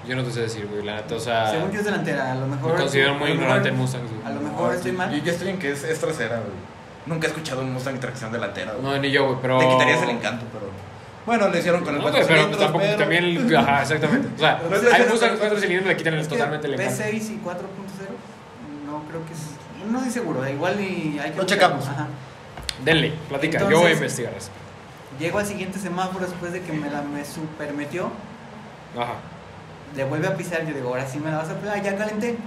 Yo no te sé decir, güey, la neta, o sea... Según yo es delantera, a lo mejor... Me considero muy ignorante en Mustang, güey. A lo mejor no, estoy mal. Yo ya estoy en que es, es trasera, güey. Nunca he escuchado un Mustang tracción delantera, güey. No, ni yo, güey, pero... Te quitarías el encanto, pero... Bueno, le hicieron con el no, 4 pero cilindros, tampoco, pero... también, ajá, exactamente. O sea, hay Mustang 4 cilindros le quitan el, totalmente el encanto. V6 y 4.0, no creo que es no estoy seguro, igual y hay que... Lo checamos. Ajá. Denle, platica, Entonces, yo voy a investigar eso. Llego al siguiente semáforo después de que me la me super metió. Ajá. Le vuelve a pisar, yo digo, ahora sí me la vas a pegar, ya calenté.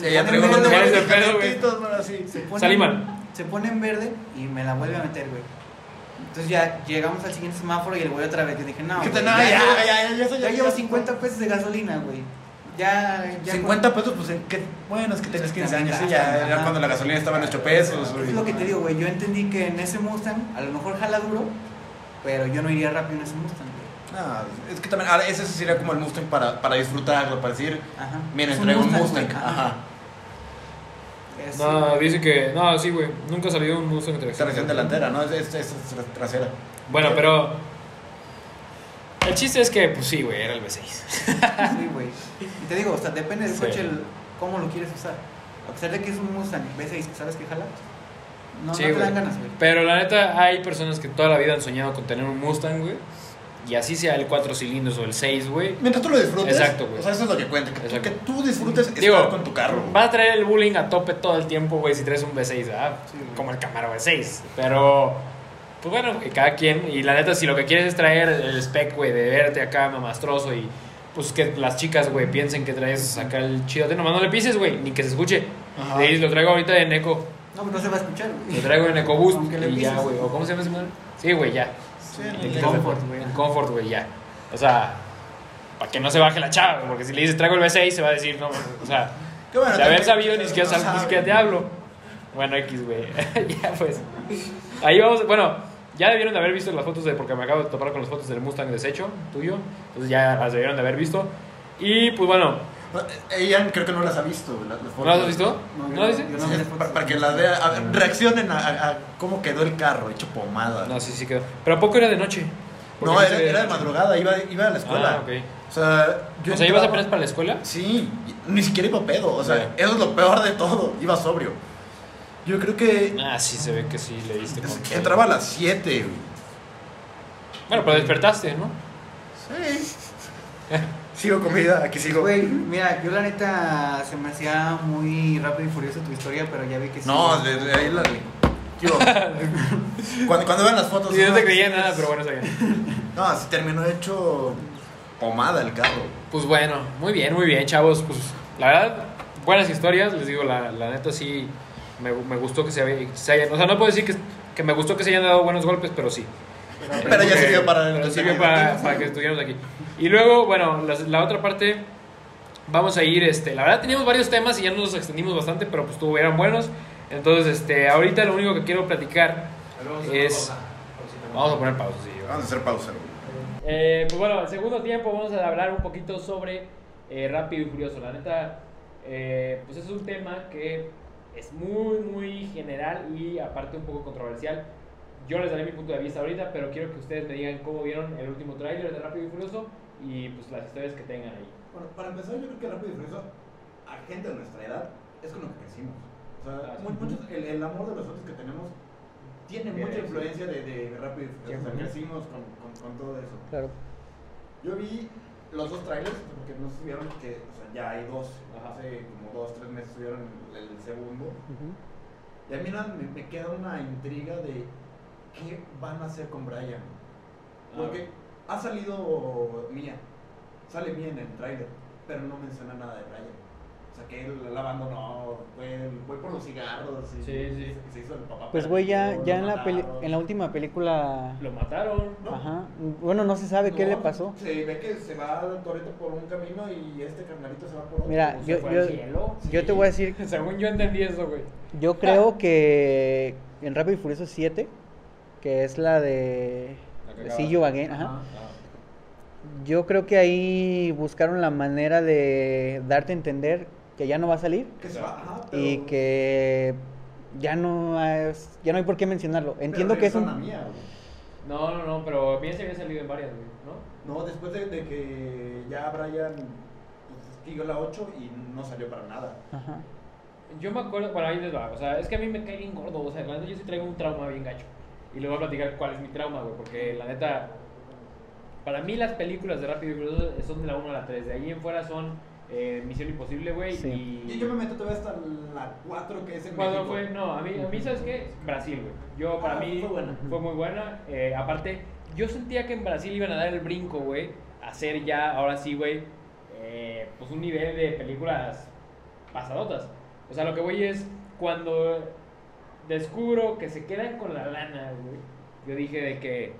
Ya, ya traigo los de de pedo, güey. Se pone, Salí mal. Se pone en verde y me la vuelve a meter, güey. Entonces ya llegamos al siguiente semáforo y el güey otra vez. Yo dije, no, güey, no, ya, ya, ya, ya, ya, ya, ya llevo 50 pesos de gasolina, güey. Ya, ya 50 pesos, pues ¿qué? bueno, es que tenías 15 años, sí, ya, ya cuando la gasolina estaba en 8 pesos. Es lo que te digo, güey. Yo entendí que en ese Mustang, a lo mejor jala duro, pero yo no iría rápido en ese Mustang, güey. No, es que también, ahora ese sería como el Mustang para, para disfrutarlo, para decir, Ajá. miren, traigo un Mustang. Ajá. Ajá. Es, no, dice que, no, sí, güey, nunca salió un Mustang tracción. Tracción delantera, ¿no? Es, es, es trasera. Bueno, pero el chiste es que, pues sí, güey, era el V6. sí, güey. Y te digo, o sea, depende del coche el, cómo lo quieres usar. A pesar de que es un Mustang V6, ¿sabes qué jala? No, no te dan ganas, güey. Pero la neta, hay personas que toda la vida han soñado con tener un Mustang, güey. Y así sea el 4 cilindros o el 6, güey. Mientras tú lo disfrutes. Exacto, güey. O sea, eso es lo que cuenta. Que, que tú disfrutes estar con tu carro. Va a traer el bullying a tope todo el tiempo, güey, si traes un V6, ¿verdad? Como el Camaro V6. Pero, pues bueno, cada quien. Y la neta, si lo que quieres es traer el spec, güey, de verte acá mamastroso y pues que las chicas, güey, piensen que traes acá el chidote, nomás no le pises, güey, ni que se escuche. Ajá. Y lo traigo ahorita en Eco. No, pues no se va a escuchar, güey. Lo traigo en EcoBoost y ya, güey. ¿O cómo se llama ese? Sí, güey, ya. Sí, en, Comfort, güey. En Comfort, güey, ya. O sea, para que no se baje la chava, porque si le dices traigo el V6 se va a decir, no, o sea, de haber sabido ni siquiera, ni siquiera te hablo. Bueno, X, güey. ya pues. Ahí vamos, bueno, ya debieron de haber visto las fotos de, porque me acabo de topar con las fotos del Mustang deshecho, tuyo. Entonces ya las debieron de haber visto. Y pues bueno. Ella creo que no las ha visto. Las. ¿No las has visto? ¿No, las viste? para, que las vea, reaccionen a, cómo quedó el carro, hecho pomada. No, sí, sí quedó. Pero ¿a poco era de noche? No, era, era, de madrugada, iba, iba a la escuela. Ah, okay. O sea, yo o sea ¿ibas apenas para la escuela? Sí, ni siquiera iba pedo. O sea, eso es lo peor de todo. Iba sobrio. Yo creo que. Ah, sí, se ve que sí le diste Entraba a las 7, Bueno, pero despertaste, ¿no? Sí. sigo comida, aquí sigo. Güey, mira, yo la neta se me hacía muy rápido y furioso tu historia, pero ya vi que sí. No, desde ahí la. cuando, cuando vean las fotos. Sí, no, te creía nada, pero bueno, está bien. No, así terminó hecho pomada el carro. Pues bueno, muy bien, muy bien, chavos. Pues la verdad, buenas historias. Les digo, la, la neta sí me, me gustó que se, hayan. O sea, no puedo decir que, que me gustó que se hayan dado buenos golpes, pero sí. Pero, ya sirvió para, pero sirvió para, para, que estuviéramos aquí. Y luego, bueno, la, la, otra parte, vamos a ir, este, la verdad teníamos varios temas y ya nos extendimos bastante, pero pues estuvieron buenos. Entonces, este, ahorita lo único que quiero platicar es... Vamos a poner pausa, sí. Vamos a hacer pausa. Eh, pues bueno, el segundo tiempo vamos a hablar un poquito sobre eh, Rápido y Furioso. La neta, eh, pues es un tema que es muy, muy general y aparte un poco controversial. Yo les daré mi punto de vista ahorita, pero quiero que ustedes me digan cómo vieron el último tráiler de Rápido y Furioso y pues las historias que tengan ahí. Bueno, para empezar, yo creo que Rápido y Furioso, a gente de nuestra edad, es con lo que crecimos muchos, el, el, amor de los otros que tenemos tiene mucha influencia de, de Rápido y Furioso. crecimos con, con, con, todo eso. Claro. Yo vi los dos trailers, porque no se vieron que, o sea, ya hay dos, hace como dos, tres meses subieron el, el segundo. Y a mí me, me, queda una intriga de qué van a hacer con Brian. Ah. Ha salido Mía, sale Mía en el trailer, pero no menciona nada de Brian. O sea, que él, la abandonó, fue, fue por los cigarros y, sí, sí. se hizo el papá. Pues güey, ya, ya en, la en la última película... Lo mataron. ¿no? Ajá. Bueno, no se sabe qué le pasó. Se ve que se va Toreto por un camino y este carnalito se va por otro. Mira, yo, yo, yo te voy a decir... Según yo entendí eso, güey. Yo creo que en Rápido y Furioso 7, que es la de... See You Again, ajá. Yo creo que ahí buscaron la manera de darte a entender que ya no va a salir y que ya no es, ya no hay por qué mencionarlo. Entiendo que es un no, no, no, pero bien se había salido en varias, ¿no? No, después de, que ya Brian pues, la 8 y no salió para nada. Ajá. Yo me acuerdo, bueno, ahí les va, o sea, es que a mí me cae bien gordo, o sea, yo sí traigo un trauma bien gacho. Y les voy a platicar cuál es mi trauma, güey, porque la neta, para mí las películas de Rápido y Furioso son de la 1 a la 3, de ahí en fuera son eh, Misión Imposible, güey. Y... yo me meto todavía hasta la 4, que es el Cuando fue, no, a mí, a mí, ¿sabes qué? Brasil, güey. Yo, para ah, mí, fue, buena. fue muy buena. Eh, aparte, yo sentía que en Brasil iban a dar el brinco, güey. A hacer ya, ahora sí, güey, eh, pues un nivel de películas pasadotas. O sea, lo que voy es, cuando descubro que se quedan con la lana, güey, yo dije de que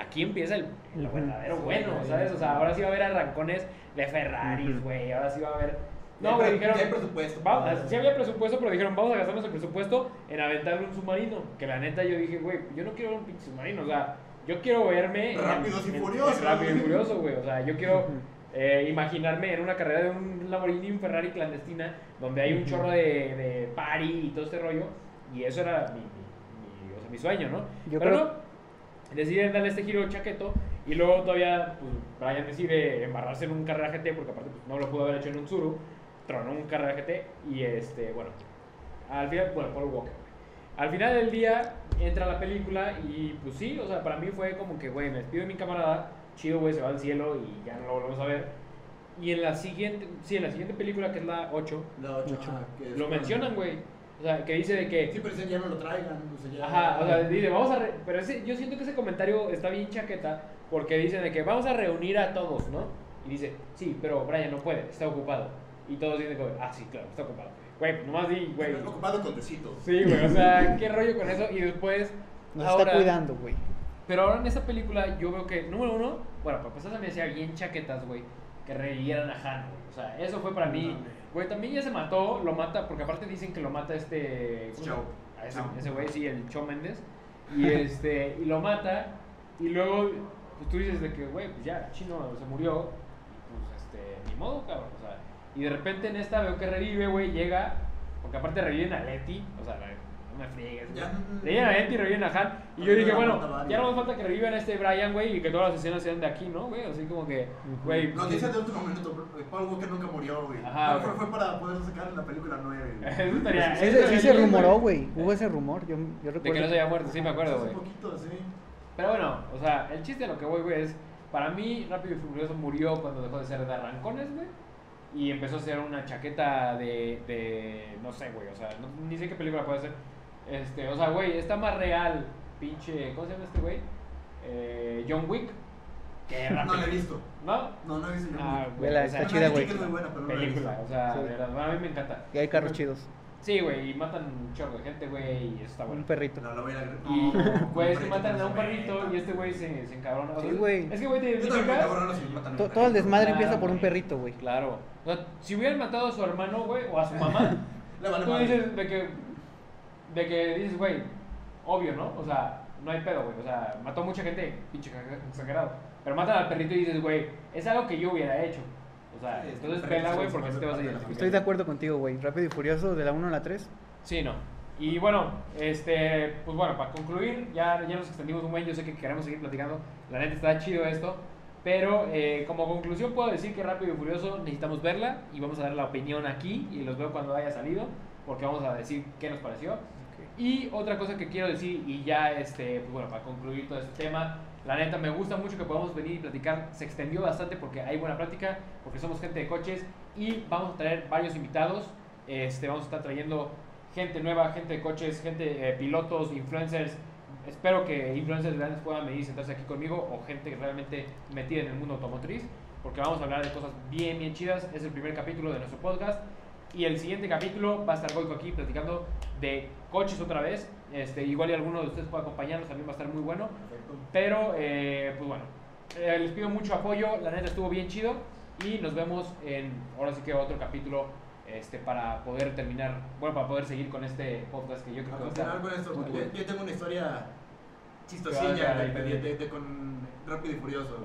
aquí empieza el, verdadero bueno, ¿sabes? O sea, ahora sí va a haber arrancones de Ferraris, güey. Ahora sí va a haber. No, pero dijeron. hay presupuesto. sí había presupuesto, pero dijeron, vamos a gastarnos el presupuesto en aventarle un submarino. Que la neta yo dije, güey, yo no quiero un pinche submarino. O sea, yo quiero verme. Rápidos y furiosos. Rápido y furioso, güey. O sea, yo quiero. Eh, imaginarme en una carrera de un Lamborghini un Ferrari clandestina donde hay un chorro de, de party y todo este rollo y eso era mi, mi, o sea, mi sueño, ¿no? Yo Pero creo... no, deciden darle este giro chaqueto y luego todavía pues, Brian decide embarrarse en un carrera GT porque aparte pues, no lo pudo haber hecho en un Zuru, tronó un carrera GT y este, bueno, al final, bueno, Paul Walker. al final del día entra la película y pues sí, o sea, para mí fue como que, güey, me despido de mi camarada, chido, güey, se va al cielo y ya no lo volvemos a ver. Y en la siguiente, sí, en la siguiente película, que es la 8, la 8, lo mencionan, güey. O sea, que dice de que... Sí, pero ese ya no lo traigan. O sea, ya... Ajá, o sea, dice, vamos a... Pero ese, yo siento que ese comentario está bien chaqueta porque dicen de que vamos a reunir a todos, ¿no? Y dice, sí, pero Brian no puede, está ocupado. Y todos dicen, ah, sí, claro, está ocupado. Güey, nomás di, güey. Está ocupado con tecitos. Sí, güey, o sea, qué rollo con eso. Y después... Nos está cuidando, güey. Pero ahora en esta película yo veo que, número uno, bueno, para pasar también decía bien chaquetas, güey, que revivieran a Han, güey. O sea, eso fue para mí. Güey, también ya se mató, lo mata, porque aparte dicen que lo mata este. Show. ese güey, sí, el Cho Méndez. Y este, y lo mata, y luego, pues tú dices de que, güey, pues ya, Chino se murió, y pues este, ni modo, cabrón. O sea, y de repente en esta veo que revive, güey, llega, porque aparte reviven a Letty, o sea, me friegues. Reviven a Enti y reviven a Han. Y yo dije, bueno, ya no nos falta que revivan a este Brian, güey, y que todas las escenas sean de aquí, ¿no, güey? Así como que, güey. No, dice de último minuto, Paul Walker nunca murió, güey. Ajá. Fue, fue, para poder sacar en la película 9. Eso estaría. sí se rumoró, güey. Hubo ese rumor, yo, yo recuerdo. De que no se había muerto, sí me acuerdo, güey. Un poquito, sí. Pero bueno, o sea, el chiste de lo que voy, güey, es. Para mí, Rápido y Furioso murió cuando dejó de ser de arrancones, güey y empezó a ser una chaqueta de, de no sé, güey, o sea, ni sé qué película puede ser, este, o sea, güey, está más real, pinche, ¿cómo se llama este güey? Eh, John Wick. Que no lo he visto. ¿No? No, no he visto John ah, Wick. Ah, está chida, güey. Película, o sea, de verdad, a mí me encanta. Y hay carros chidos. Sí, güey, y matan un chorro de gente, güey, y está bueno. Un perrito. No, lo voy a Y, güey, que matan a un perrito y este güey se, se encabrona. Sí, güey. Es que, güey, te. Todo el desmadre empieza por un perrito, güey. Claro. O sea, si hubieran matado a su hermano, güey, o a su mamá, tú dices de que de que dices, güey, obvio, ¿no? O sea, no hay pedo, güey. O sea, mató mucha gente, pinche exagerado. Pero mata al perrito y dices, güey, es algo que yo hubiera hecho. O sea, entonces pela, güey, porque así te vas a identificar. Estoy de acuerdo contigo, güey. Rápido y Furioso, de la 1 a la 3. Sí, no. Y bueno, este, pues bueno, para concluir, ya, ya nos extendimos un buen, yo sé que queremos seguir platicando, la neta está chido esto, pero eh, como conclusión puedo decir que Rápido y Furioso necesitamos verla y vamos a dar la opinión aquí y los veo cuando haya salido, porque vamos a decir qué nos pareció. Y otra cosa que quiero decir, y ya este, pues bueno, para concluir todo este tema, la neta me gusta mucho que podamos venir y platicar, se extendió bastante porque hay buena práctica, porque somos gente de coches y vamos a traer varios invitados, este, vamos a estar trayendo gente nueva, gente de coches, gente, eh, pilotos, influencers, espero que influencers grandes puedan venir y sentarse aquí conmigo o gente realmente metida en el mundo automotriz, porque vamos a hablar de cosas bien, bien chidas, es el primer capítulo de nuestro podcast y el siguiente capítulo va a estar Goico aquí platicando de coches otra vez. Este, igual y alguno de ustedes puede acompañarnos, también va a estar muy bueno. Pero, eh, pues bueno, eh, les pido mucho apoyo. La neta estuvo bien chido. Y nos vemos en, ahora sí que otro capítulo este, para poder terminar, bueno, para poder seguir con este podcast que yo creo que va a estar. Con esto, yo, tengo una historia chistosilla de, con Rápido y Furioso.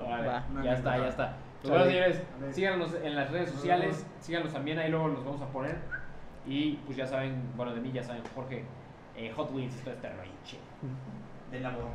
ya está, ya está. Pues bueno, señores, síganos en las redes sociales, síganos también, ahí luego los vamos a poner. Y pues ya saben, bueno, de mí ya saben, Jorge, eh, Hot Wheels, todo este rollo. Del amor.